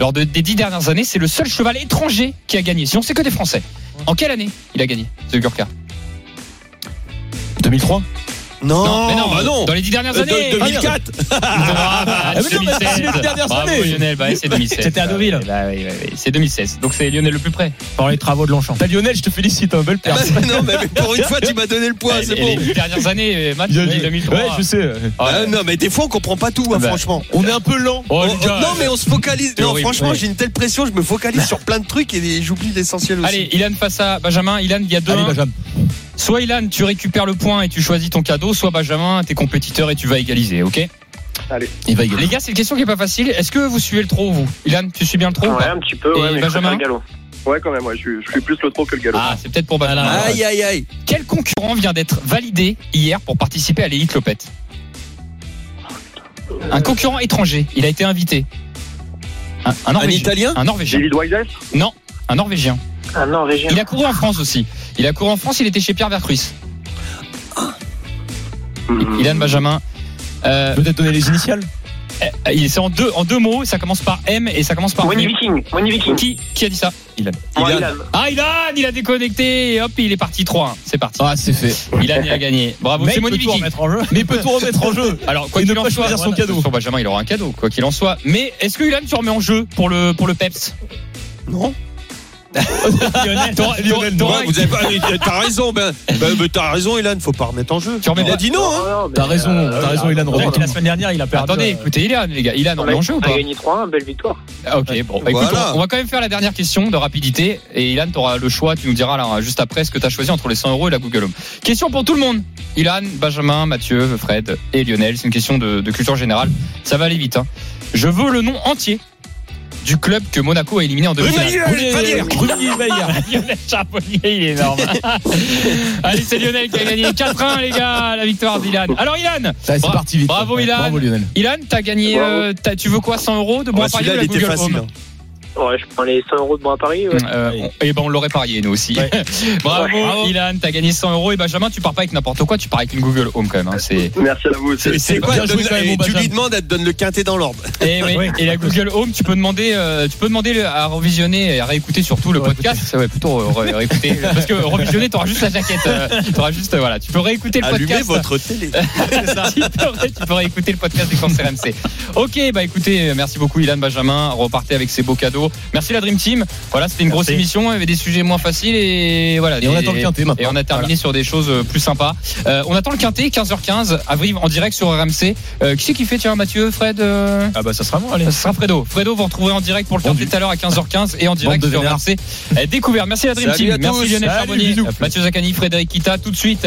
lors de- des dix dernières années, c'est le seul cheval étranger qui a gagné. Sinon, c'est que des Français. En quelle année il a gagné, The Gurkha? 2003 Non, non, mais non, bah non. dans les dix dernières Euh, années. de- 2004. Ah, bah, mais non, mais c'est les dernières Bravo, années. Lionel, bah, c'est 2016. C'était à Deauville. Bah, oui, oui, oui, c'est 2016. Donc c'est Lionel le plus près. Pendant les travaux de Longchamp. Bah, Lionel, je te félicite, un bel Bah, père. non, mais mais pour une fois, tu m'as donné le Et c'est bon. les dix dernières années, euh, Ouais, 2003. je sais. Ah, non, mais des fois, on comprend pas tout, hein, Bah. franchement. On est un peu lent. Oh, On- les gars, non, mais on se focalise. Non, horrible. franchement, Ouais. j'ai une telle pression, je me focalise sur plein de trucs et j'oublie l'essentiel aussi. Allez, Ilan face à Benjamin. Ilan, il y a deux. Allez, un. Benjamin. Soit Ilan, tu récupères le point et tu choisis ton cadeau, soit Benjamin, t'es compétiteur et tu vas égaliser, ok Il va y Les gars, c'est une question qui est pas facile. Est-ce que vous suivez le trop, vous Ilan, tu suis bien le trop ou Ouais, un petit peu, Et ouais, mais je Benjamin préfère le galop. Ouais, quand même, ouais, je, suis- je suis plus le trop que le galop. Ah, c'est peut-être pour Benjamin. Aïe, aïe, aïe. Quel concurrent vient d'être validé hier pour participer à l'élite Lopette Un concurrent étranger. Il a été invité. Un, un Un Norvégien. italien Un Norvégien. David Non, un Norvégien. Un Norvégien. Il a couru en France aussi. Il a couru en France, il était chez Pierre Vercruis. Hmm. Ilan Benjamin. Euh, Peut-être donner les initiales euh, il- c'est en deux, en deux mots, ça commence par M et ça commence par Money. Viking. Money Viking. Qui, qui a dit ça? Ilan. Ilan. Ilan. Ah, Ilan, il a déconnecté et hop, il est parti 3 C'est parti. Ah, c'est fait. Ilan, il a gagné. Bravo, Mais c'est il Moni peut tout Viking. remettre en jeu. Mais peut tout remettre en jeu Alors, quoi qu'il en pas soit, choisir son voilà, cadeau. sur Benjamin, il aura un cadeau, quoi qu'il en soit. Mais est-ce que Ilan, tu remets en jeu pour le, pour le PEPS? Non. Lionel, t'auras- Lionel, t'auras- Ouais, vous avez pas. T'as raison, ben. ben, ben, t'as raison, Ilan, faut pas remettre en jeu. Tu remets Il a dit non, hein. T'as raison, euh, t'as raison, Ilan. Ouais, remonte. La semaine dernière, il a perdu. Attendez, euh, écoutez Ilan, les gars. Ilan, on a, en jeu ou on pas a gagné 3 belle victoire. Ah, Ok, bon. Bah, écoute, Voilà. on, on va quand même faire la dernière question de rapidité. Et Ilan, tu auras le choix. Tu nous diras là, juste après ce que tu as choisi entre les 100 euros et la Google Home. Question pour tout le monde. Ilan, Benjamin, Mathieu, Fred et Lionel. C'est une question de, de culture générale. Ça va aller vite. hein. Je veux le nom entier du club que Monaco a éliminé en demi-finale. Rubalier. Lionel Charbonnier, il est énorme. Allez, c'est Lionel qui a gagné 4-1, les gars, la victoire d'Ilan. Alors, Ilan, Allez, c'est Bra- parti vite. bravo, Ilan. Bravo Lionel. Ilan, t'as gagné. Bravo. euh, t'as- tu veux quoi 100 euros de bon Ouais, à parier ou Celui-là, la il était Google facile. Home hein. Ouais, je prends les 100 euros de bon à Paris. Ouais. Euh, on- eh ben on l'aurait parié nous aussi. Bravo, Ouais. Ilan, t'as gagné 100 euros et Benjamin, tu pars pas avec n'importe quoi, tu pars avec une Google Home quand même. hein, c'est Merci à vous. c'est- C'est quoi joué et Tu lui demandes, elle te donne le quintet dans l'ordre. et, oui, et la Google Home, tu peux demander, euh, tu peux demander à revisionner et à réécouter surtout le podcast. Ça ouais, plutôt euh, ré- réécouter parce que revisionner, t'auras juste la jaquette, euh, t'auras juste voilà, tu peux réécouter le Allumez podcast. votre télé. C'est ça. tu, peux, tu peux écouter le podcast des courses RMC. Ok, bah écoutez, merci beaucoup Ilan Benjamin. Repartez avec ces beaux cadeaux. Merci la Dream Team. Voilà, c'était une grosse émission. Il y avait des sujets moins faciles et voilà. Et on attend le quintet maintenant. Et on a terminé sur des choses euh, plus sympas. Euh, on attend le quintet, 15h15, à Brive en direct sur RMC. Euh, qui c'est qui fait, tiens, Mathieu, Fred euh, Ah bah ça sera bon, allez. Ce sera Fredo. Fredo, vous retrouverez en direct pour le quintet tout à l'heure à 15h15 et en direct sur. RMC. Euh, découvert. Merci la Dream Salut Team. à Merci. Lionel Charbonnier. Mathieu Zaccani, Frédéric Kita. Tout de suite.